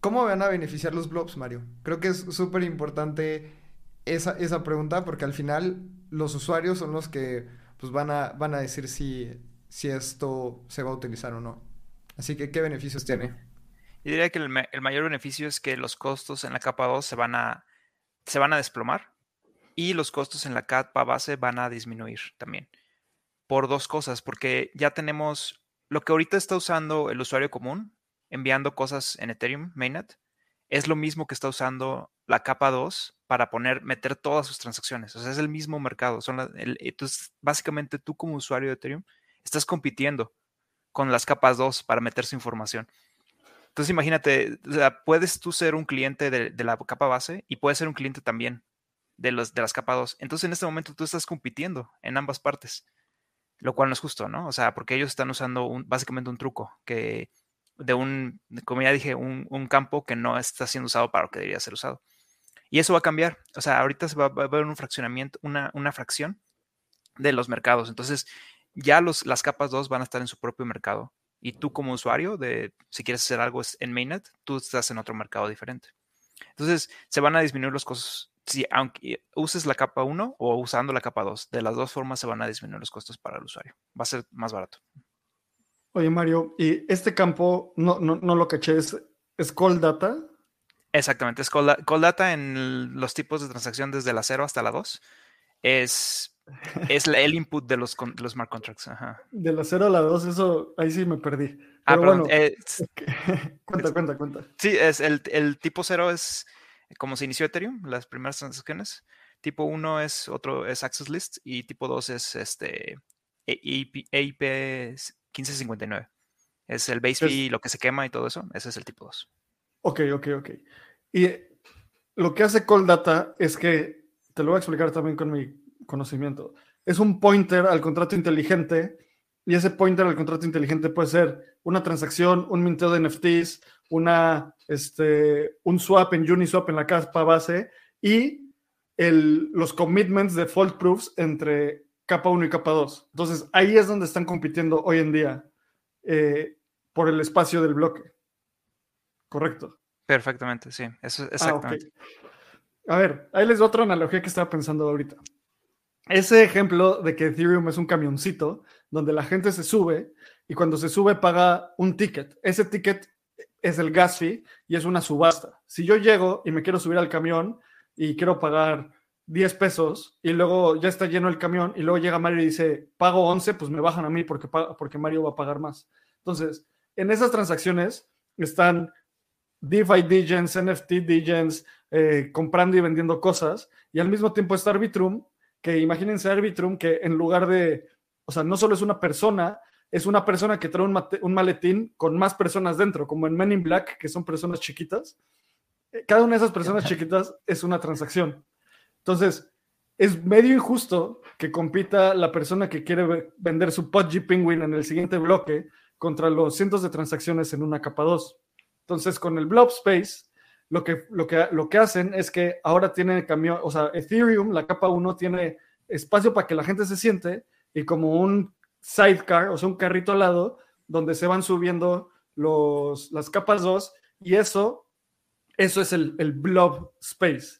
¿cómo van a beneficiar los blobs, Mario? Creo que es súper importante esa, esa pregunta porque al final los usuarios son los que pues, van, a, van a decir si, si esto se va a utilizar o no. Así que, ¿qué beneficios tiene? Yo diría que el, mayor beneficio es que los costos en la capa 2 se van, a, se van a desplomar y los costos en la capa base van a disminuir también. Por dos cosas, porque ya tenemos lo que ahorita está usando el usuario común, enviando cosas en Ethereum Mainnet, es lo mismo que está usando la capa 2 para poner, meter todas sus transacciones. O sea, es el mismo mercado. Son entonces, básicamente tú como usuario de Ethereum estás compitiendo con las capas 2 para meter su información. Entonces imagínate, puedes tú ser un cliente de, la capa base y puedes ser un cliente también de, los, de las capas 2. Entonces en este momento tú estás compitiendo en ambas partes, lo cual no es justo, ¿no? O sea, porque ellos están usando un, básicamente un truco que de un, como ya dije, un, campo que no está siendo usado para lo que debería ser usado. Y eso va a cambiar. O sea, ahorita se va, a ver un fraccionamiento, una, una fracción de los mercados. Entonces, ya los, las capas 2 van a estar en su propio mercado y tú como usuario, de si quieres hacer algo en mainnet, tú estás en otro mercado diferente. Entonces, se van a disminuir los costos. Si aunque uses la capa 1 o usando la capa 2, de las dos formas se van a disminuir los costos para el usuario. Va a ser más barato. Oye, Mario, ¿y este campo no, no, lo caché? ¿Es, ¿Es call data? Exactamente, es call, data en los tipos de transacción desde la 0 hasta la 2. Es es el input de los, los smart contracts. De la 0 a la 2, eso ahí sí me perdí. ah, bueno, eh, cuenta, cuenta, cuenta. Sí, es el, el tipo 0 es como se inició Ethereum, las primeras transacciones. Tipo 1 es otro, es Access List y tipo 2 es este EIP, 1559. Es el base fee, lo que se quema y todo eso. Ese es el tipo 2. Ok, ok, ok. Y lo que hace Cold Data es que, te lo voy a explicar también con mi conocimiento. Es un pointer al contrato inteligente y ese pointer al contrato inteligente puede ser una transacción, un minteo de NFTs, una, este, un swap en Uniswap en la capa base y el, los commitments de fault proofs entre capa 1 y capa 2. Entonces ahí es donde están compitiendo hoy en día eh, por el espacio del bloque. Correcto. Perfectamente, sí, eso ah, exactamente. A ver, ahí les doy otra analogía que estaba pensando ahorita ese ejemplo de que Ethereum es un camioncito donde la gente se sube y cuando se sube paga un ticket. Ese ticket es el gas fee y es una subasta. Si yo llego y me quiero subir al camión y quiero pagar 10 pesos y luego ya está lleno el camión y luego llega Mario y dice, pago 11, pues me bajan a mí porque, porque Mario va a pagar más. Entonces, en esas transacciones están DeFi Degens, NFT Degens, eh, comprando y vendiendo cosas y al mismo tiempo está Arbitrum, que imagínense Arbitrum que en lugar de, o sea, no solo es una persona, es una persona que trae un, maletín con más personas dentro, como en Men in Black, que son personas chiquitas. Eh, cada una de esas personas chiquitas es una transacción. Entonces, es medio injusto que compita la persona que quiere vender su Pudgy Penguin en el siguiente bloque contra los cientos de transacciones en una capa 2. Entonces, con el Blob Space, lo que, lo que, lo que hacen es que ahora tiene camión, o sea, Ethereum, la capa 1, tiene espacio para que la gente se siente y como un sidecar, o sea, un carrito al lado, donde se van subiendo los, las capas 2 y eso, eso es el, el blob space.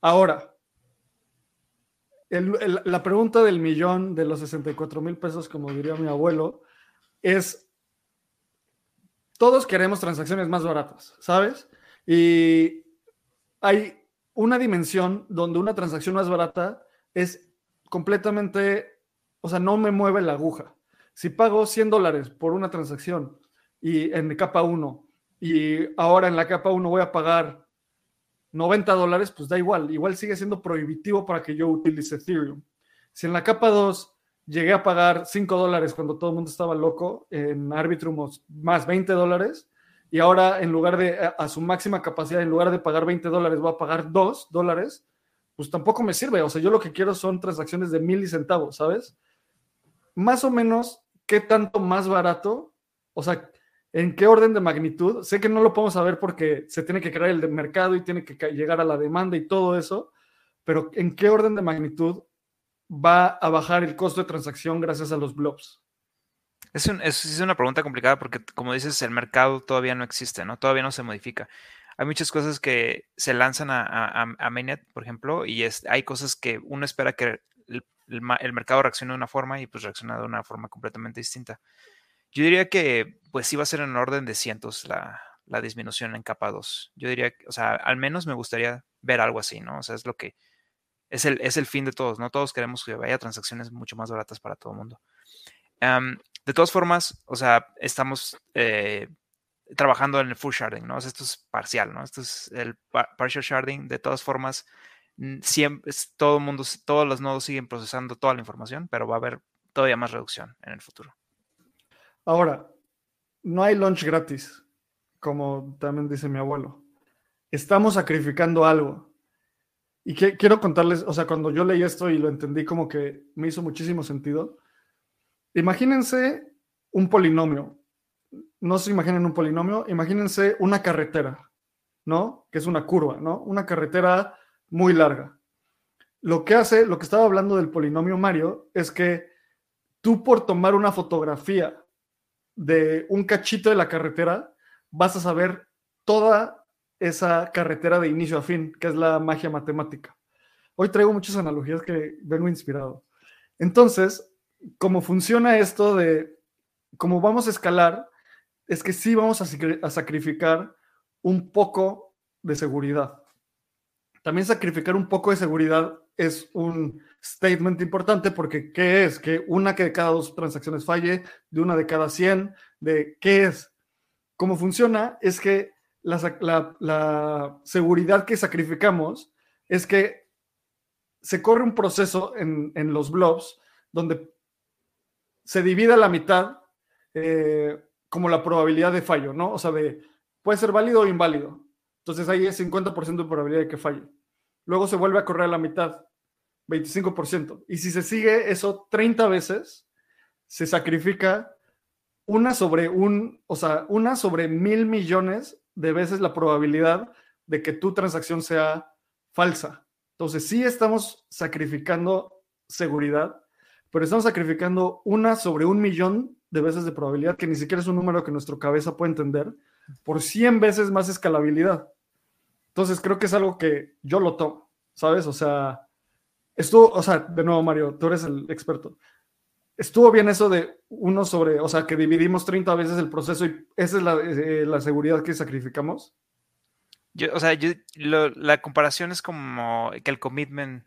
Ahora, la pregunta del millón de los 64 mil pesos, como diría mi abuelo, es, todos queremos transacciones más baratas, ¿sabes? Y hay una dimensión donde una transacción más barata es completamente o sea, no me mueve la aguja. Si pago 100 dólares por una transacción y en capa 1 y ahora en la capa 1 voy a pagar 90 dólares, pues da igual. Igual sigue siendo prohibitivo para que yo utilice Ethereum. Si en la capa 2 llegué a pagar 5 dólares cuando todo el mundo estaba loco, en Arbitrum más 20 dólares, y ahora en lugar de a su máxima capacidad, en lugar de pagar 20 dólares, voy a pagar 2 dólares, pues tampoco me sirve. O sea, yo lo que quiero son transacciones de mil y centavos, ¿sabes? más o menos qué tanto más barato, o sea, en qué orden de magnitud. Sé que no lo podemos saber porque se tiene que crear el mercado y tiene que llegar a la demanda y todo eso, pero en qué orden de magnitud va a bajar el costo de transacción gracias a los blobs. Es, es, una pregunta complicada porque, como dices, el mercado todavía no existe, ¿no? Todavía no se modifica. Hay muchas cosas que se lanzan a, a, Mainnet, por ejemplo, y es, hay cosas que uno espera que el, mercado reacciona de una forma y pues reacciona de una forma completamente distinta. Yo diría que pues sí va a ser en orden de cientos la, disminución en capa 2. Yo diría, o sea, al menos me gustaría ver algo así, ¿no? O sea, es lo que es el, es el fin de todos, ¿no? Todos queremos que haya transacciones mucho más baratas para todo el mundo. De todas formas, o sea, estamos eh, trabajando en el full sharding, ¿no? O esto es parcial, ¿no? Esto es el partial sharding. De todas formas, siempre, todo el mundo, todos los nodos siguen procesando toda la información, pero va a haber todavía más reducción en el futuro. Ahora, no hay launch gratis, como también dice mi abuelo. Estamos sacrificando algo. Y quiero contarles, o sea, cuando yo leí esto y lo entendí como que me hizo muchísimo sentido. Imagínense un polinomio. No se imaginen un polinomio, imagínense una carretera, ¿no? Que es una curva, ¿no? Una carretera muy larga. Lo que hace, lo que estaba hablando del polinomio Mario, es que tú por tomar una fotografía de un cachito de la carretera, vas a saber toda esa carretera de inicio a fin, que es la magia matemática. Hoy traigo muchas analogías que vengo inspirado. Entonces, cómo funciona esto de cómo vamos a escalar, es que sí vamos a sacrificar un poco de seguridad. También sacrificar un poco de seguridad es un statement importante porque ¿qué es? Que una de cada dos transacciones falle, de una de cada 100, de ¿qué es? ¿Cómo funciona? Es que la, seguridad que sacrificamos es que se corre un proceso en, los blobs donde se divide a la mitad eh, como la probabilidad de fallo, ¿no? O sea, de, puede ser válido o inválido. Entonces ahí es 50% de probabilidad de que falle. Luego se vuelve a correr a la mitad, 25%. Y si se sigue eso 30 veces, se sacrifica una sobre un, o sea, una sobre mil millones de veces la probabilidad de que tu transacción sea falsa. Entonces sí estamos sacrificando seguridad, pero estamos sacrificando una sobre un millón de veces de probabilidad, que ni siquiera es un número que nuestra cabeza puede entender, por 100 veces más escalabilidad. Entonces creo que es algo que yo lo tomo, ¿sabes? O sea, estuvo, o sea, de nuevo Mario, tú eres el experto. Estuvo bien eso de uno sobre, o sea, que dividimos 30 veces el proceso y esa es la, eh, seguridad que sacrificamos. Yo, o sea, yo, la comparación es como que el commitment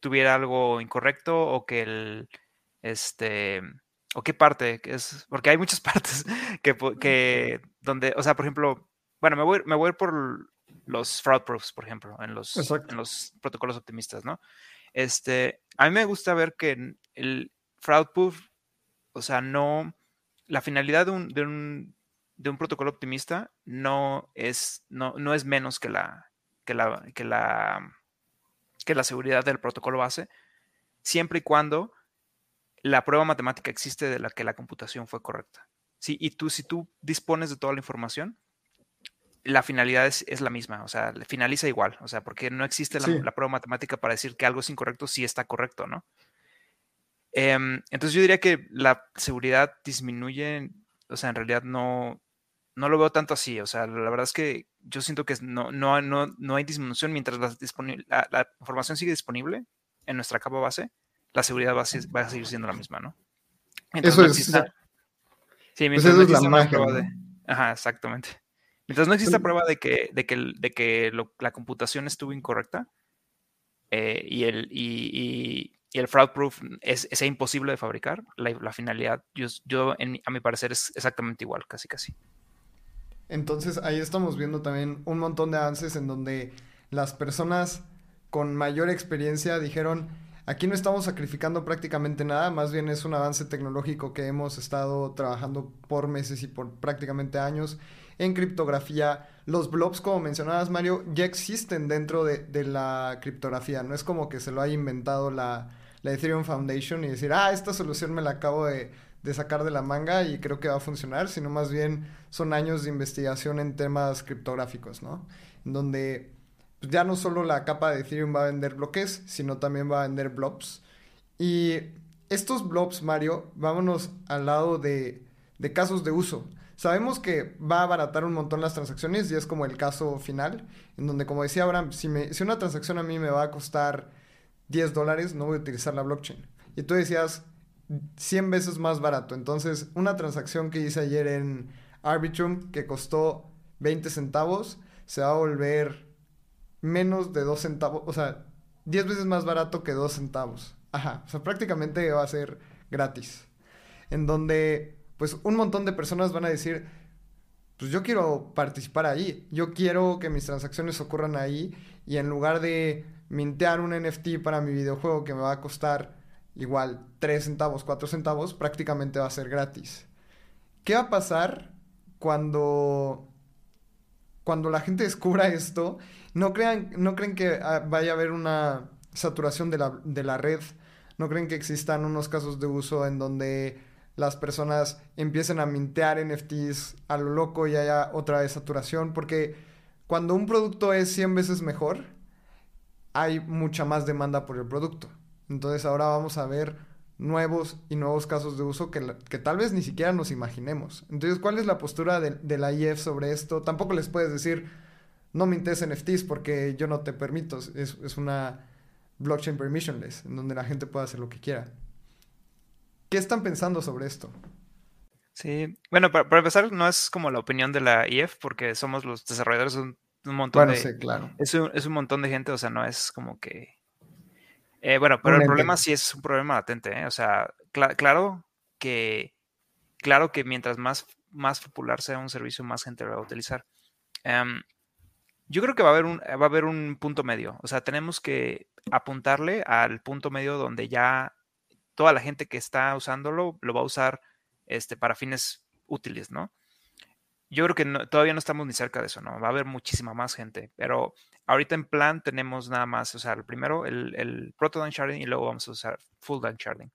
tuviera algo incorrecto o que el, este, o qué parte, es, porque hay muchas partes que, que, donde, o sea, por ejemplo, bueno, me voy, me voy por los fraud proofs, por ejemplo, en los, en los protocolos optimistas, ¿no? Este, a mí me gusta ver que el fraud proof, o sea, no, la finalidad de un, de un, de un protocolo optimista no es, no, no es menos que la, que la, que la, que la seguridad del protocolo base, siempre y cuando la prueba matemática existe de la que la computación fue correcta. Sí, y tú, si tú dispones de toda la información, la finalidad es, la misma, o sea, finaliza igual, o sea, porque no existe la, prueba matemática para decir que algo es incorrecto si está correcto, ¿no? Em, entonces yo diría que la seguridad disminuye, o sea, en realidad no, no lo veo tanto así, o sea, la verdad es que yo siento que no, no, no, no hay disminución mientras la, la, información sigue disponible en nuestra capa base, la seguridad va a, seguir siendo la misma, ¿no? eso es. sí, pues mientras no exista una prueba de. Ajá, exactamente. Mientras no exista prueba de que, de que, de que la computación estuvo incorrecta eh, y, el, y, el fraud proof es, es imposible de fabricar, la, finalidad, yo, yo a mi parecer, es exactamente igual, casi casi. Entonces ahí estamos viendo también un montón de avances en donde las personas con mayor experiencia dijeron, aquí no estamos sacrificando prácticamente nada, más bien es un avance tecnológico que hemos estado trabajando por meses y por prácticamente años en criptografía. Los blobs, como mencionabas, Mario, ya existen dentro de, la criptografía. No es como que se lo haya inventado la, la, Ethereum Foundation y decir, ah, esta solución me la acabo de, de sacar de la manga y creo que va a funcionar, sino más bien son años de investigación en temas criptográficos, ¿no? En donde pues, ya no solo la capa de Ethereum va a vender bloques, sino también va a vender blobs. Y estos blobs, Mario, vámonos al lado de, de casos de uso. Sabemos que va a abaratar un montón las transacciones y es como el caso final, en donde, como decía Abraham, si, me, si una transacción a mí me va a costar 10 dólares, no voy a utilizar la blockchain. Y tú decías 100 veces más barato. Entonces, una transacción que hice ayer en Arbitrum que costó 20 centavos, se va a volver menos de 2 centavos, o sea, 10 veces más barato que 2 centavos. Ajá, o sea, prácticamente va a ser gratis. En donde pues un montón de personas van a decir, pues yo quiero participar ahí, yo quiero que mis transacciones ocurran ahí y en lugar de mintear un NFT para mi videojuego que me va a costar igual 3 centavos, 4 centavos, prácticamente va a ser gratis. ¿Qué va a pasar cuando cuando la gente descubra esto? No crean no creen que ah, vaya a haber una saturación de la, de la red, no creen que existan unos casos de uso en donde las personas empiecen a mintear NFTs a lo loco y haya otra vez saturación, porque cuando un producto es 100 veces mejor, hay mucha más demanda por el producto. Entonces ahora vamos a ver nuevos y nuevos casos de uso que, que tal vez ni siquiera nos imaginemos. Entonces, ¿cuál es la postura de, la IF sobre esto? Tampoco les puedes decir, no mintes NFTs porque yo no te permito. Es, es una blockchain permissionless, en donde la gente puede hacer lo que quiera. ¿Qué están pensando sobre esto? Sí, bueno, para, empezar, no es como la opinión de la IF, porque somos los desarrolladores un, un montón bueno, de. Sí, claro. Es un, es un montón de gente, o sea, no es como que. Eh, bueno, pero el problema sí es un problema latente, ¿eh? O sea, claro que. Claro que mientras más, más popular sea un servicio, más gente lo va a utilizar. Em, yo creo que va a haber un, va a haber un punto medio. O sea, tenemos que apuntarle al punto medio donde ya toda la gente que está usándolo lo va a usar este, para fines útiles, ¿no? Yo creo que todavía no estamos ni cerca de eso, ¿no? Va a haber muchísima más gente, pero ahorita en plan tenemos nada más, o sea, primero el, el proto sharding y luego vamos a usar full sharding.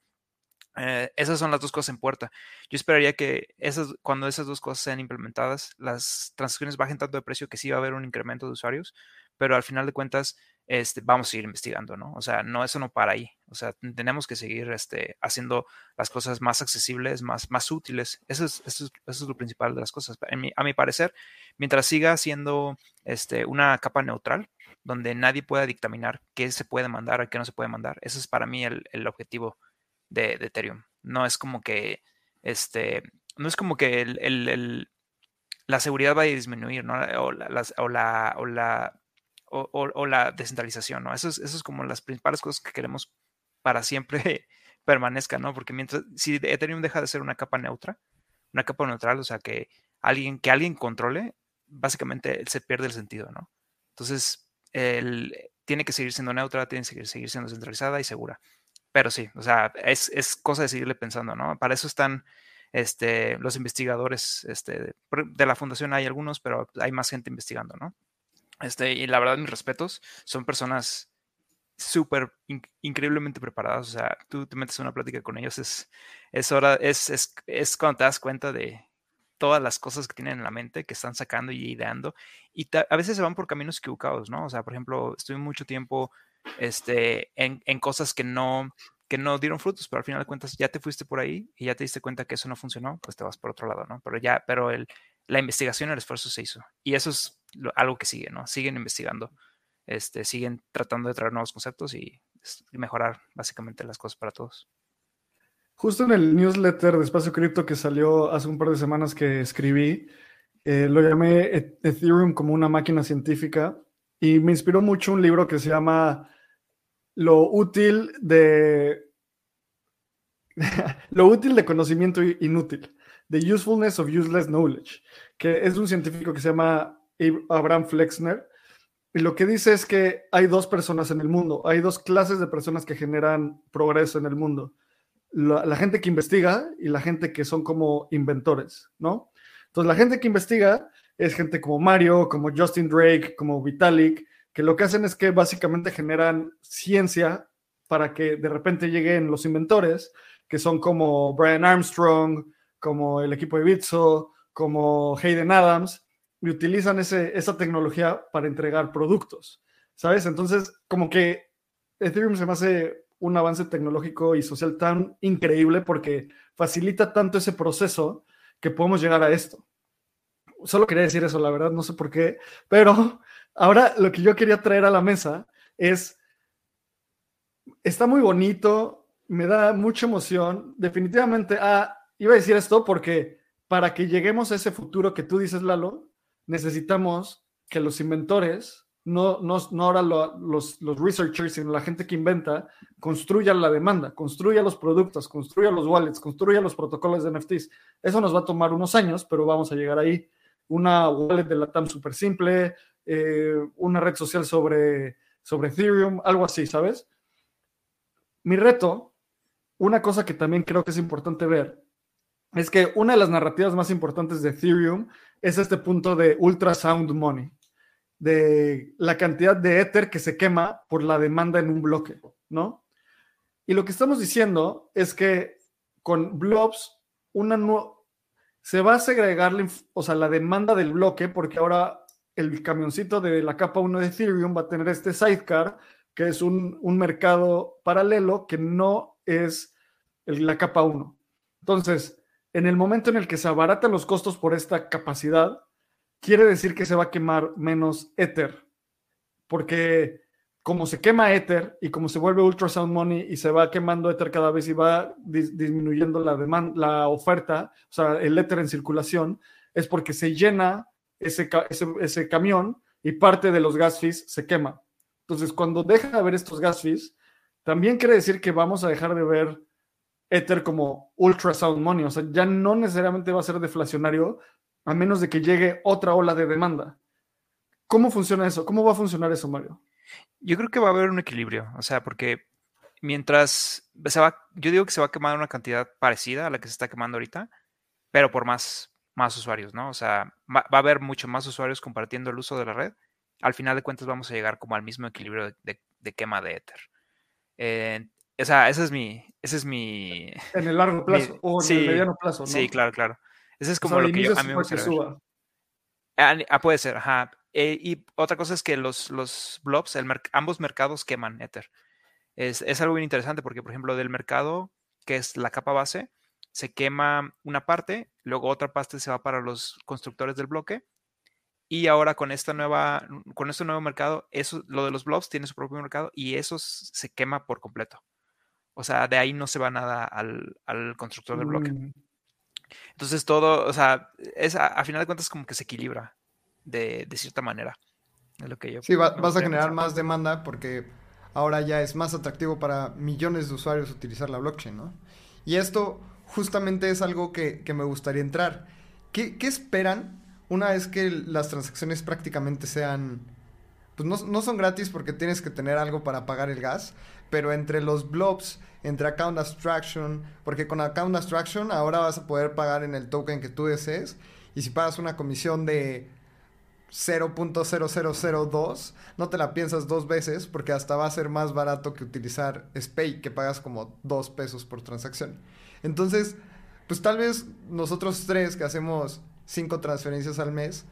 Eh, esas son las dos cosas en puerta. Yo esperaría que esas, cuando esas dos cosas sean implementadas, las transacciones bajen tanto de precio que sí va a haber un incremento de usuarios, pero al final de cuentas este, vamos a seguir investigando, ¿no? O sea, no, eso no para ahí. O sea, tenemos que seguir este, haciendo las cosas más accesibles, más, más útiles. Eso es, eso, es, lo principal de las cosas. a mi parecer, mientras siga siendo este, una capa neutral, donde nadie pueda dictaminar qué se puede mandar y qué no se puede mandar, ese es para mí el, el objetivo de, Ethereum. No es como que, este, no es como que el, la seguridad vaya a disminuir, ¿no? O o la, o la o, la descentralización, ¿no? Eso es, como las principales cosas que queremos para siempre permanezca, ¿no? Porque mientras, si Ethereum deja de ser una capa neutra, una capa neutral, o sea, que alguien, que alguien controle, básicamente se pierde el sentido, ¿no? Entonces, el, tiene que seguir siendo neutra, tiene que seguir, seguir siendo centralizada y segura. Pero sí, o sea, es, es, cosa de seguirle pensando, ¿no? Para eso están este, los investigadores este, de la fundación, hay algunos, pero hay más gente investigando, ¿no? Este, y la verdad, mis respetos, son personas súper increíblemente preparadas. O sea, tú te metes en una plática con ellos, es, es hora, es, es, es cuando te das cuenta de todas las cosas que tienen en la mente, que están sacando y ideando, y a veces se van por caminos equivocados, ¿no? O sea, por ejemplo, estuve mucho tiempo este, en, en cosas que no, que no dieron frutos, pero al final de cuentas ya te fuiste por ahí y ya te diste cuenta que eso no funcionó, pues te vas por otro lado, ¿no? Pero ya, pero el, la investigación, el esfuerzo se hizo. Y eso es algo que sigue, ¿no? Siguen investigando, este, siguen tratando de traer nuevos conceptos y mejorar básicamente las cosas para todos. Justo en el newsletter de Espacio Cripto que salió hace un par de semanas que escribí, eh, lo llamé e-, Ethereum como una máquina científica y me inspiró mucho un libro que se llama Lo útil de lo útil de conocimiento inútil, The Usefulness of Useless Knowledge, que es un científico que se llama Abraham Flexner. Y lo que dice es que hay dos personas en el mundo, hay dos clases de personas que generan progreso en el mundo. La, gente que investiga y la gente que son como inventores, ¿no? Entonces, la gente que investiga es gente como Mario, como Justin Drake, como Vitalik, que lo que hacen es que básicamente generan ciencia para que de repente lleguen los inventores, que son como Brian Armstrong, como el equipo de Bitso, como Hayden Adams, y utilizan ese, esa tecnología para entregar productos, ¿sabes? Entonces, como que Ethereum se me hace un avance tecnológico y social tan increíble porque facilita tanto ese proceso que podemos llegar a esto. Solo quería decir eso, la verdad, no sé por qué, pero ahora lo que yo quería traer a la mesa es, está muy bonito, me da mucha emoción, definitivamente, ah, iba a decir esto porque para que lleguemos a ese futuro que tú dices, Lalo, necesitamos que los inventores, no, no, no ahora los, los researchers, sino la gente que inventa, construya la demanda, construya los productos, construya los wallets, construya los protocolos de NFTs. Eso nos va a tomar unos años, pero vamos a llegar ahí. Una wallet de la TAM súper simple, eh, una red social sobre, sobre Ethereum, algo así, ¿sabes? Mi reto, una cosa que también creo que es importante ver, es que una de las narrativas más importantes de Ethereum es este punto de ultrasound money, de la cantidad de Ether que se quema por la demanda en un bloque, ¿no? Y lo que estamos diciendo es que con blobs una se va a segregar la, o sea, la demanda del bloque porque ahora el camioncito de la capa 1 de Ethereum va a tener este sidecar, que es un, un mercado paralelo que no es la capa 1. Entonces, en el momento en el que se abaratan los costos por esta capacidad, quiere decir que se va a quemar menos Ether, porque como se quema Ether y como se vuelve ultrasound money y se va quemando Ether cada vez y va disminuyendo la, demanda, la oferta, o sea, el Ether en circulación, es porque se llena ese, ese, camión y parte de los gas fees se quema. Entonces, cuando deja de haber estos gas fees, también quiere decir que vamos a dejar de ver Ether como ultrasound money. O sea, ya no necesariamente va a ser deflacionario a menos de que llegue otra ola de demanda. ¿Cómo funciona eso? ¿Cómo va a funcionar eso, Mario? Yo creo que va a haber un equilibrio. O sea, porque mientras se va, yo digo que se va a quemar una cantidad parecida a la que se está quemando ahorita, pero por más, más usuarios, ¿no? O sea, va, a haber mucho más usuarios compartiendo el uso de la red. Al final de cuentas vamos a llegar como al mismo equilibrio de, quema de Ether. Eh, o sea, ese es mi, ese es mi... En el largo plazo o en el mediano plazo, ¿no? Sí, claro, claro. Ese es como lo que yo, a mí me gustaría ah, ah, puede ser, ajá. Eh, y otra cosa es que los, los blobs, el ambos mercados queman Ether. Es, es, algo bien interesante porque, por ejemplo, del mercado, que es la capa base, se quema una parte, luego otra parte se va para los constructores del bloque. Y ahora con esta nueva, con este nuevo mercado, eso, lo de los blobs tiene su propio mercado y eso se quema por completo. O sea, de ahí no se va nada al, constructor del bloque. Mm. Entonces todo, o sea, es a, final de cuentas como que se equilibra de, cierta manera. lo que yo sí, vas a generar más demanda porque ahora ya es más atractivo para millones de usuarios utilizar la blockchain, ¿no? Y esto justamente es algo que, me gustaría entrar. ¿Qué, esperan una vez que las transacciones prácticamente sean... Pues no, no, son gratis porque tienes que tener algo para pagar el gas, pero entre los blobs, entre account abstraction, porque con account abstraction ahora vas a poder pagar en el token que tú desees, y si pagas una comisión de 0.0002, no te la piensas dos veces porque hasta va a ser más barato que utilizar SPAY, que pagas como 2 pesos por transacción. Entonces, pues tal vez nosotros tres que hacemos 5 transferencias al mes,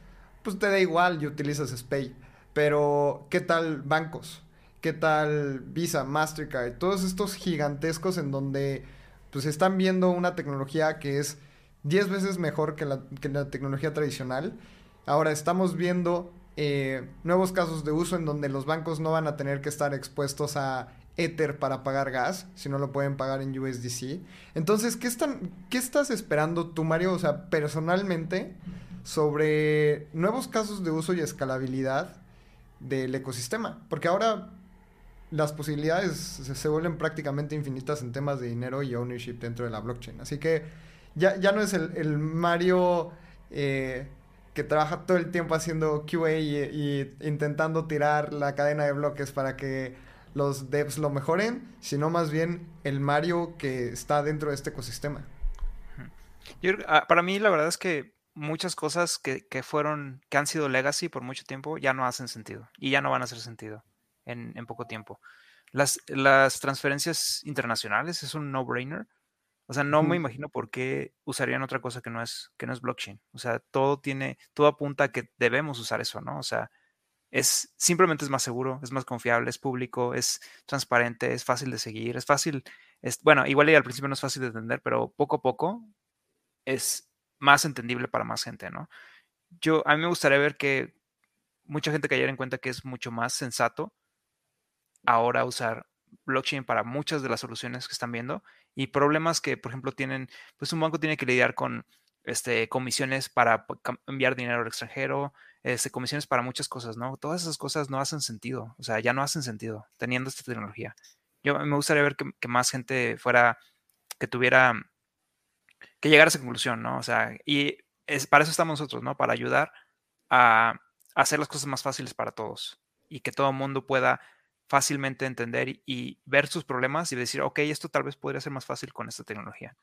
pues te da igual y utilizas SPAY. Pero, ¿qué tal bancos? ¿Qué tal Visa, Mastercard? Todos estos gigantescos en donde pues están viendo una tecnología que es 10 veces mejor que la, tecnología tradicional Ahora estamos viendo eh, nuevos casos de uso en donde los bancos no van a tener que estar expuestos a Ether para pagar gas, si no lo pueden pagar en USDC. Entonces, ¿qué, están, ¿qué estás esperando tú, Mario? O sea, personalmente, sobre nuevos casos de uso y escalabilidad del ecosistema. Porque ahora las posibilidades se, vuelven prácticamente infinitas en temas de dinero y ownership dentro de la blockchain. Así que ya, ya no es el, Mario... Eh, que trabaja todo el tiempo haciendo QA y, intentando tirar la cadena de bloques para que los devs lo mejoren, sino más bien el Mario que está dentro de este ecosistema. Ah, para mí la verdad es que muchas cosas que, fueron, que han sido legacy por mucho tiempo ya no hacen sentido y ya no van a hacer sentido en, en poco tiempo. Las, las transferencias internacionales es un no-brainer o sea, no me imagino por qué usarían otra cosa que no es, que no es blockchain. O sea, todo tiene, todo apunta a que debemos usar eso, ¿no? O sea, es simplemente es más seguro, es más confiable, es público, es transparente, es fácil de seguir, es fácil, es, bueno, igual y al principio no es fácil de entender, pero poco a poco es más entendible para más gente, ¿no? Yo, a mí me gustaría ver que mucha gente cayera en cuenta que es mucho más sensato ahora usar blockchain para muchas de las soluciones que están viendo y problemas que, por ejemplo, tienen, pues un banco tiene que lidiar con este, comisiones para enviar dinero al extranjero, este, comisiones para muchas cosas, ¿no? Todas esas cosas no hacen sentido, o sea, ya no hacen sentido teniendo esta tecnología. Yo me gustaría ver que, más gente fuera, que tuviera, que llegara a esa conclusión, ¿no? O sea, y es, para eso estamos nosotros, ¿no? Para ayudar a hacer las cosas más fáciles para todos y que todo el mundo pueda fácilmente entender y, ver sus problemas y decir, ok, esto tal vez podría ser más fácil con esta tecnología.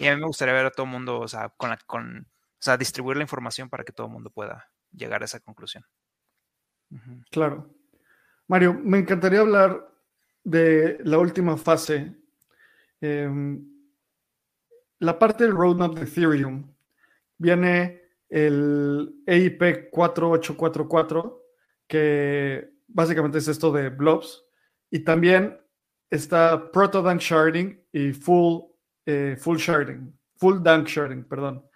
Y a mí me gustaría ver a todo el mundo, o sea, con, con o sea, distribuir la información para que todo el mundo pueda llegar a esa conclusión. Claro. Mario, me encantaría hablar de la última fase. Em, la parte del roadmap de Ethereum viene el EIP 4844, que básicamente es esto de blobs. Y también está proto dunk sharding y full, eh, full sharding, full dunk sharding, perdón.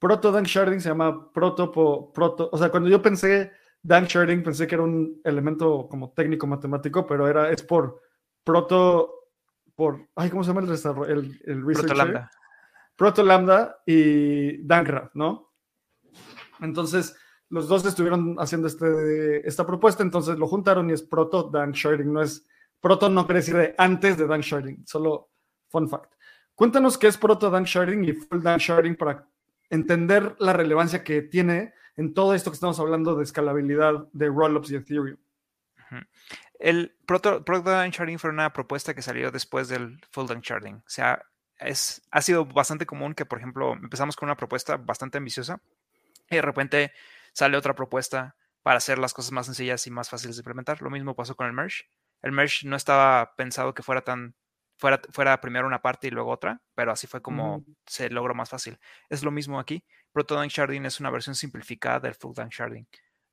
Proto dunk sharding se llama proto, proto, o sea, cuando yo pensé dunk sharding pensé que era un elemento como técnico matemático, pero era, es por proto, por, ay, ¿cómo se llama el, el Proto lambda. Proto lambda y Dangraph, ¿no? Entonces, los dos estuvieron haciendo este, esta propuesta, entonces lo juntaron y es proto Dan Sharding, no es proto no quiere decir de antes de Dan Sharding, solo fun fact. Cuéntanos qué es proto Dan Sharding y full Dan Sharding para entender la relevancia que tiene en todo esto que estamos hablando de escalabilidad de rollups y Ethereum. El proto, proto Dan Sharding fue una propuesta que salió después del full Dan Sharding. O sea, es, ha sido bastante común que, por ejemplo, empezamos con una propuesta bastante ambiciosa y de repente sale otra propuesta para hacer las cosas más sencillas y más fáciles de implementar. Lo mismo pasó con el merge. El merge no estaba pensado que fuera tan fuera, fuera primero una parte y luego otra, pero así fue como se logró más fácil. Es lo mismo aquí. Proto Sharding es una versión simplificada del Full Dunk Sharding.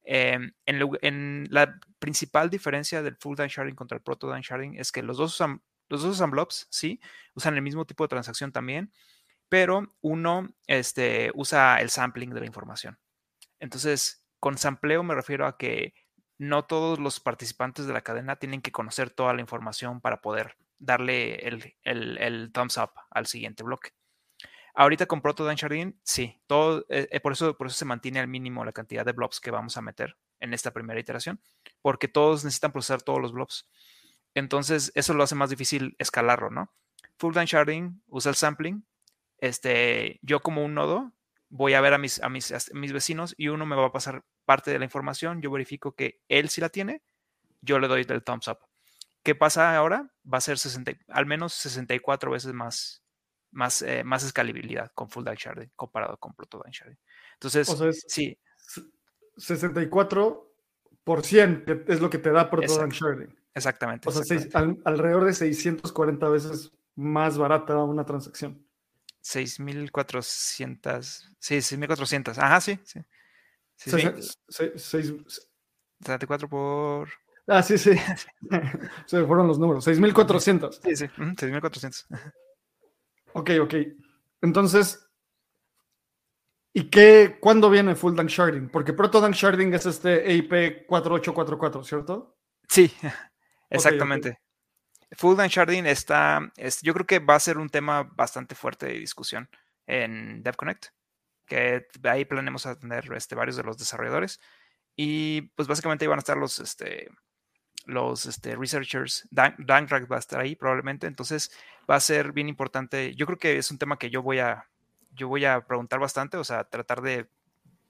Em, en, la principal diferencia del Full Dunk Sharding contra el Proto Dunk Sharding es que los dos usan, los dos usan blobs, sí, usan el mismo tipo de transacción también, pero uno este, usa el sampling de la información. Entonces, con sampleo me refiero a que no todos los participantes de la cadena tienen que conocer toda la información para poder darle el, thumbs up al siguiente bloque. Ahorita con Proto Dan sí, todo, eh, eh, por, eso, por eso se mantiene al mínimo la cantidad de blobs que vamos a meter en esta primera iteración, porque todos necesitan procesar todos los blobs. Entonces, eso lo hace más difícil escalarlo, ¿no? Full time sharding usa el sampling. Este, yo como un nodo voy a ver a mis, a mis, mis vecinos y uno me va a pasar parte de la información, yo verifico que él sí la tiene, yo le doy el thumbs up. ¿Qué pasa ahora? Va a ser 60, al menos 64 veces más, más, eh, más escalabilidad con full dive sharding comparado con proto sharding. Entonces, sí. 64 por 100 es lo que te da proto sharding. Exactamente. O sea, alrededor de 640 veces más barata una transacción. 6.400. Sí, 6.400. Ajá, sí. sí. 74 por. Ah, sí, sí. Se fueron los números. 6.400. Sí, sí. 6.400. Ok, ok. Entonces, ¿y qué, cuándo viene Full Dunk Sharding? Porque Proto Dunk Sharding es este EIP 4844, ¿cierto? Sí, exactamente. Full Dunk Sharding está, es, yo creo que va a ser un tema bastante fuerte de discusión en DevConnect, que ahí planeamos atender este, varios de los desarrolladores. Y pues básicamente ahí van a estar los, este, los este, researchers. Dan, va a estar ahí probablemente. Entonces va a ser bien importante. Yo creo que es un tema que yo voy a, yo voy a preguntar bastante, o sea, tratar de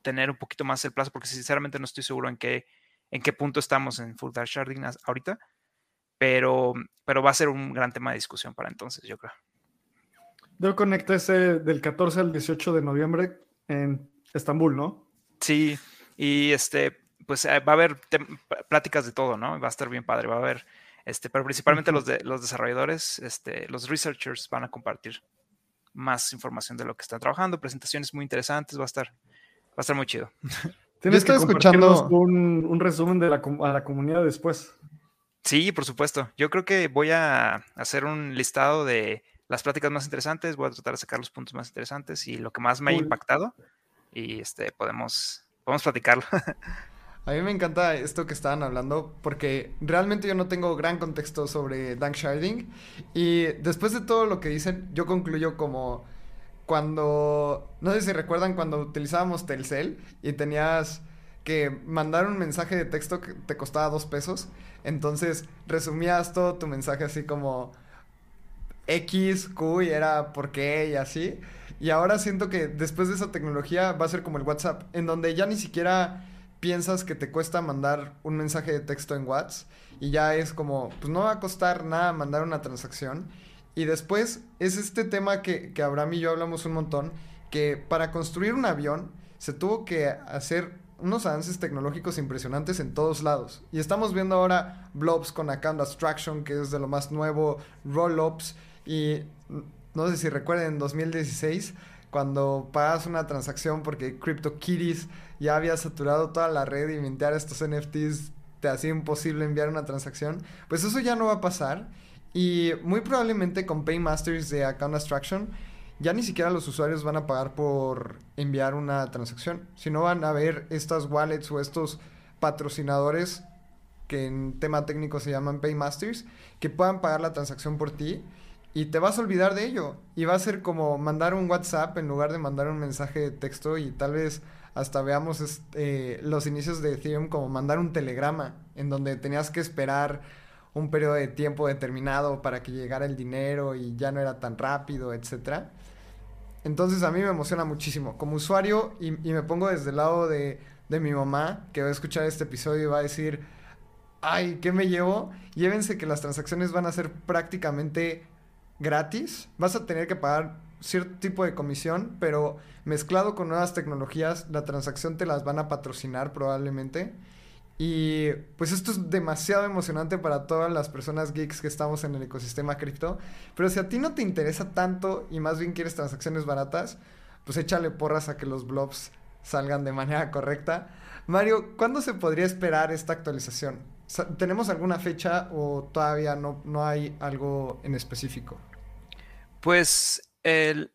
tener un poquito más el plazo, porque sinceramente no estoy seguro en qué, en qué punto estamos en Full Dark Sharding ahorita, pero, pero va a ser un gran tema de discusión para entonces, yo creo. Debo conectar ese del 14 al 18 de noviembre en Estambul, ¿no? Sí, y este, pues eh, va a haber pláticas de todo, ¿no? Va a estar bien padre, va a haber, este, pero principalmente los, de, los desarrolladores, este, los researchers van a compartir más información de lo que están trabajando, presentaciones muy interesantes, va a estar, va a estar muy chido. Tienes que escuchando un, un, resumen de la, a la comunidad después. Sí, por supuesto. Yo creo que voy a hacer un listado de las pláticas más interesantes, voy a tratar de sacar los puntos más interesantes y lo que más me ha impactado y este podemos podemos platicarlo. A mí me encanta esto que estaban hablando porque realmente yo no tengo gran contexto sobre Dank Sharding y después de todo lo que dicen yo concluyo como cuando, no sé si recuerdan cuando utilizábamos Telcel y tenías que mandar un mensaje de texto que te costaba dos pesos, entonces resumías todo tu mensaje así como X, Q y era por qué y así. Y ahora siento que después de esa tecnología va a ser como el WhatsApp, en donde ya ni siquiera piensas que te cuesta mandar un mensaje de texto en WhatsApp y ya es como, pues no va a costar nada mandar una transacción. Y después es este tema que, que Abraham y yo hablamos un montón, que para construir un avión se tuvo que hacer unos avances tecnológicos impresionantes en todos lados. Y estamos viendo ahora blobs con account abstraction, que es de lo más nuevo, roll-ups, y no sé si recuerden en 2016 cuando pagas una transacción porque CryptoKitties ya había saturado toda la red y mintear estos NFTs te hacía imposible enviar una transacción, pues eso ya no va a pasar y muy probablemente con Paymasters de Account Abstraction ya ni siquiera los usuarios van a pagar por enviar una transacción, sino van a ver estas wallets o estos patrocinadores que en tema técnico se llaman Paymasters, que puedan pagar la transacción por ti y te vas a olvidar de ello. Y va a ser como mandar un WhatsApp en lugar de mandar un mensaje de texto y tal vez hasta veamos este, los inicios de Ethereum como mandar un telegrama en donde tenías que esperar un periodo de tiempo determinado para que llegara el dinero y ya no era tan rápido, etc. Entonces a mí me emociona muchísimo. Como usuario, y, me pongo desde el lado de, de mi mamá, que va a escuchar este episodio y va a decir, ay, ¿qué me llevo? Llévense que las transacciones van a ser prácticamente gratis, vas a tener que pagar cierto tipo de comisión, pero mezclado con nuevas tecnologías, la transacción te las van a patrocinar probablemente. Y pues esto es demasiado emocionante para todas las personas geeks que estamos en el ecosistema cripto. Pero si a ti no te interesa tanto y más bien quieres transacciones baratas, pues échale porras a que los blobs salgan de manera correcta. Mario, ¿cuándo se podría esperar esta actualización? ¿Tenemos alguna fecha o todavía no, no hay algo en específico? Pues el,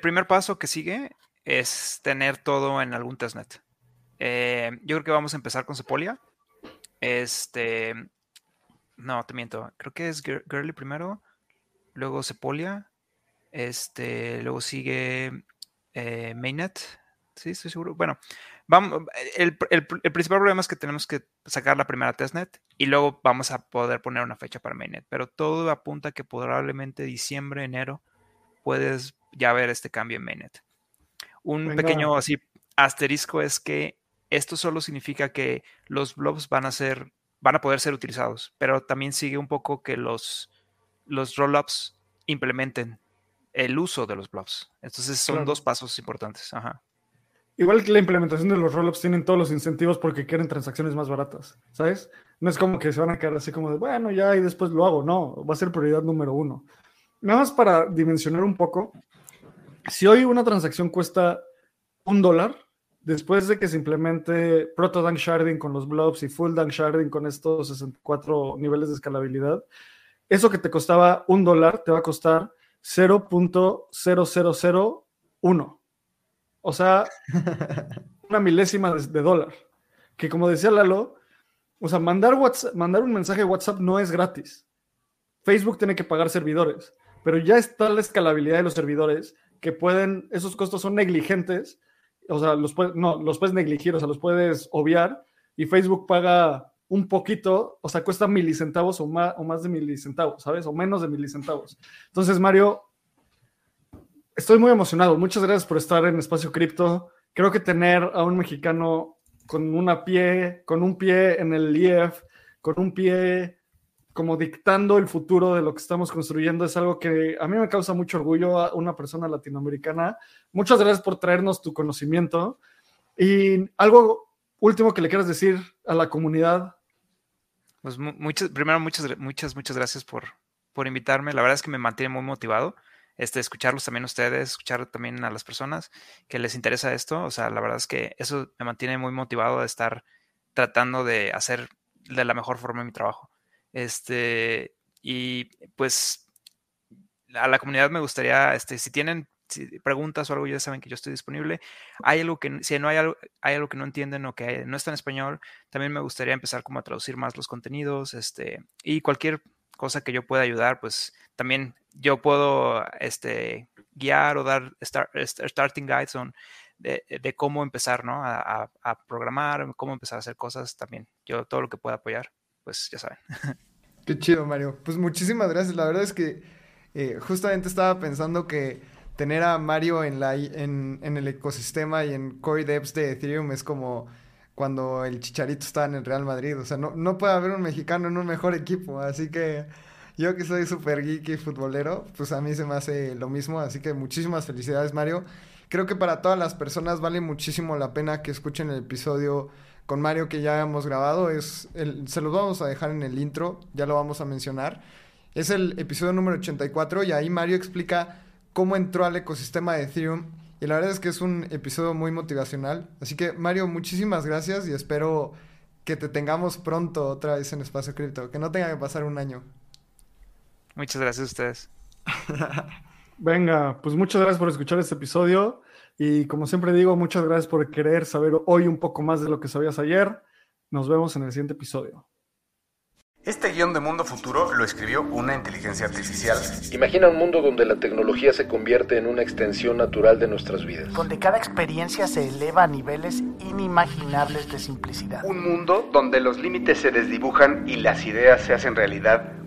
primer paso que sigue es tener todo en algún testnet. Eh, yo creo que vamos a empezar con Sepolia. Este. No, te miento. Creo que es Girly primero. Luego Sepolia. Este. Luego sigue eh, Mainnet. Sí, estoy seguro. Bueno, vamos, el, principal problema es que tenemos que sacar la primera testnet y luego vamos a poder poner una fecha para mainnet, pero todo apunta que probablemente diciembre, enero puedes ya ver este cambio en mainnet. Un pequeño así asterisco es que esto solo significa que los blobs van a ser, van a poder ser utilizados, pero también sigue un poco que los, los rollups implementen el uso de los blobs. Entonces son dos pasos importantes. Igual que la implementación de los rollups tienen todos los incentivos porque quieren transacciones más baratas, ¿sabes? No es como que se van a quedar así como de, bueno, ya y después lo hago. No, va a ser prioridad número uno. Nada más para dimensionar un poco, si hoy una transacción cuesta un dólar, después de que se implemente Proto Dank Sharding con los blobs y Full Dank Sharding con estos 64 niveles de escalabilidad, eso que te costaba un dólar te va a costar 0.0001. O sea, una milésima de, dólar. Que como decía Lalo, o sea, mandar, WhatsApp, mandar un mensaje de WhatsApp no es gratis. Facebook tiene que pagar servidores, pero ya está la escalabilidad de los servidores que pueden, esos costos son negligentes, o sea, los puedes, no, los puedes negligir, o sea, los puedes obviar y Facebook paga un poquito, o sea, cuesta milicentavos o más, o más de milicentavos, ¿sabes? O menos de milicentavos. Entonces, Mario, estoy muy emocionado. Muchas gracias por estar en Espacio Cripto. Creo que tener a un mexicano con una pie, con un pie en el IEF, con un pie como dictando el futuro de lo que estamos construyendo es algo que a mí me causa mucho orgullo a una persona latinoamericana. Muchas gracias por traernos tu conocimiento. Y algo último que le quieras decir a la comunidad pues muchas, primero, muchas, muchas, muchas gracias por, por invitarme. La verdad es que me mantiene muy motivado. Este, escucharlos también ustedes, escuchar también a las personas que les interesa esto. O sea, la verdad es que eso me mantiene muy motivado de estar tratando de hacer de la mejor forma mi trabajo. Este, y pues a la comunidad me gustaría, este, si tienen preguntas o algo, ya saben que yo estoy disponible. Hay algo que, si no hay algo, hay algo que no entienden o que no está en español, también me gustaría empezar como a traducir más los contenidos, este, y cualquier cosa que yo pueda ayudar, pues también yo puedo este, guiar o dar starting guides on de, cómo empezar, ¿no? A, a, programar, cómo empezar a hacer cosas también. Yo todo lo que pueda apoyar, pues ya saben. Qué chido, Mario. Pues muchísimas gracias. La verdad es que eh, justamente estaba pensando que tener a Mario en, la, en, en el ecosistema y en core devs de Ethereum es como cuando el Chicharito estaba en el Real Madrid. O sea, no, no puede haber un mexicano en un mejor equipo. Así que yo que soy súper geek y futbolero, pues a mí se me hace lo mismo. Así que muchísimas felicidades, Mario. Creo que para todas las personas vale muchísimo la pena que escuchen el episodio con Mario que ya hemos grabado. Es el, se los vamos a dejar en el intro, ya lo vamos a mencionar. Es el episodio número 84 y ahí Mario explica cómo entró al ecosistema de Ethereum. Y la verdad es que es un episodio muy motivacional. Así que, Mario, muchísimas gracias y espero que te tengamos pronto otra vez en Espacio Cripto. Que no tenga que pasar un año. Muchas gracias a ustedes. Venga, pues muchas gracias por escuchar este episodio. Y como siempre digo, muchas gracias por querer saber hoy un poco más de lo que sabías ayer. Nos vemos en el siguiente episodio. Este guion de Mundo Futuro lo escribió una inteligencia artificial. Imagina un mundo donde la tecnología se convierte en una extensión natural de nuestras vidas. Donde cada experiencia se eleva a niveles inimaginables de simplicidad. Un mundo donde los límites se desdibujan y las ideas se hacen realidad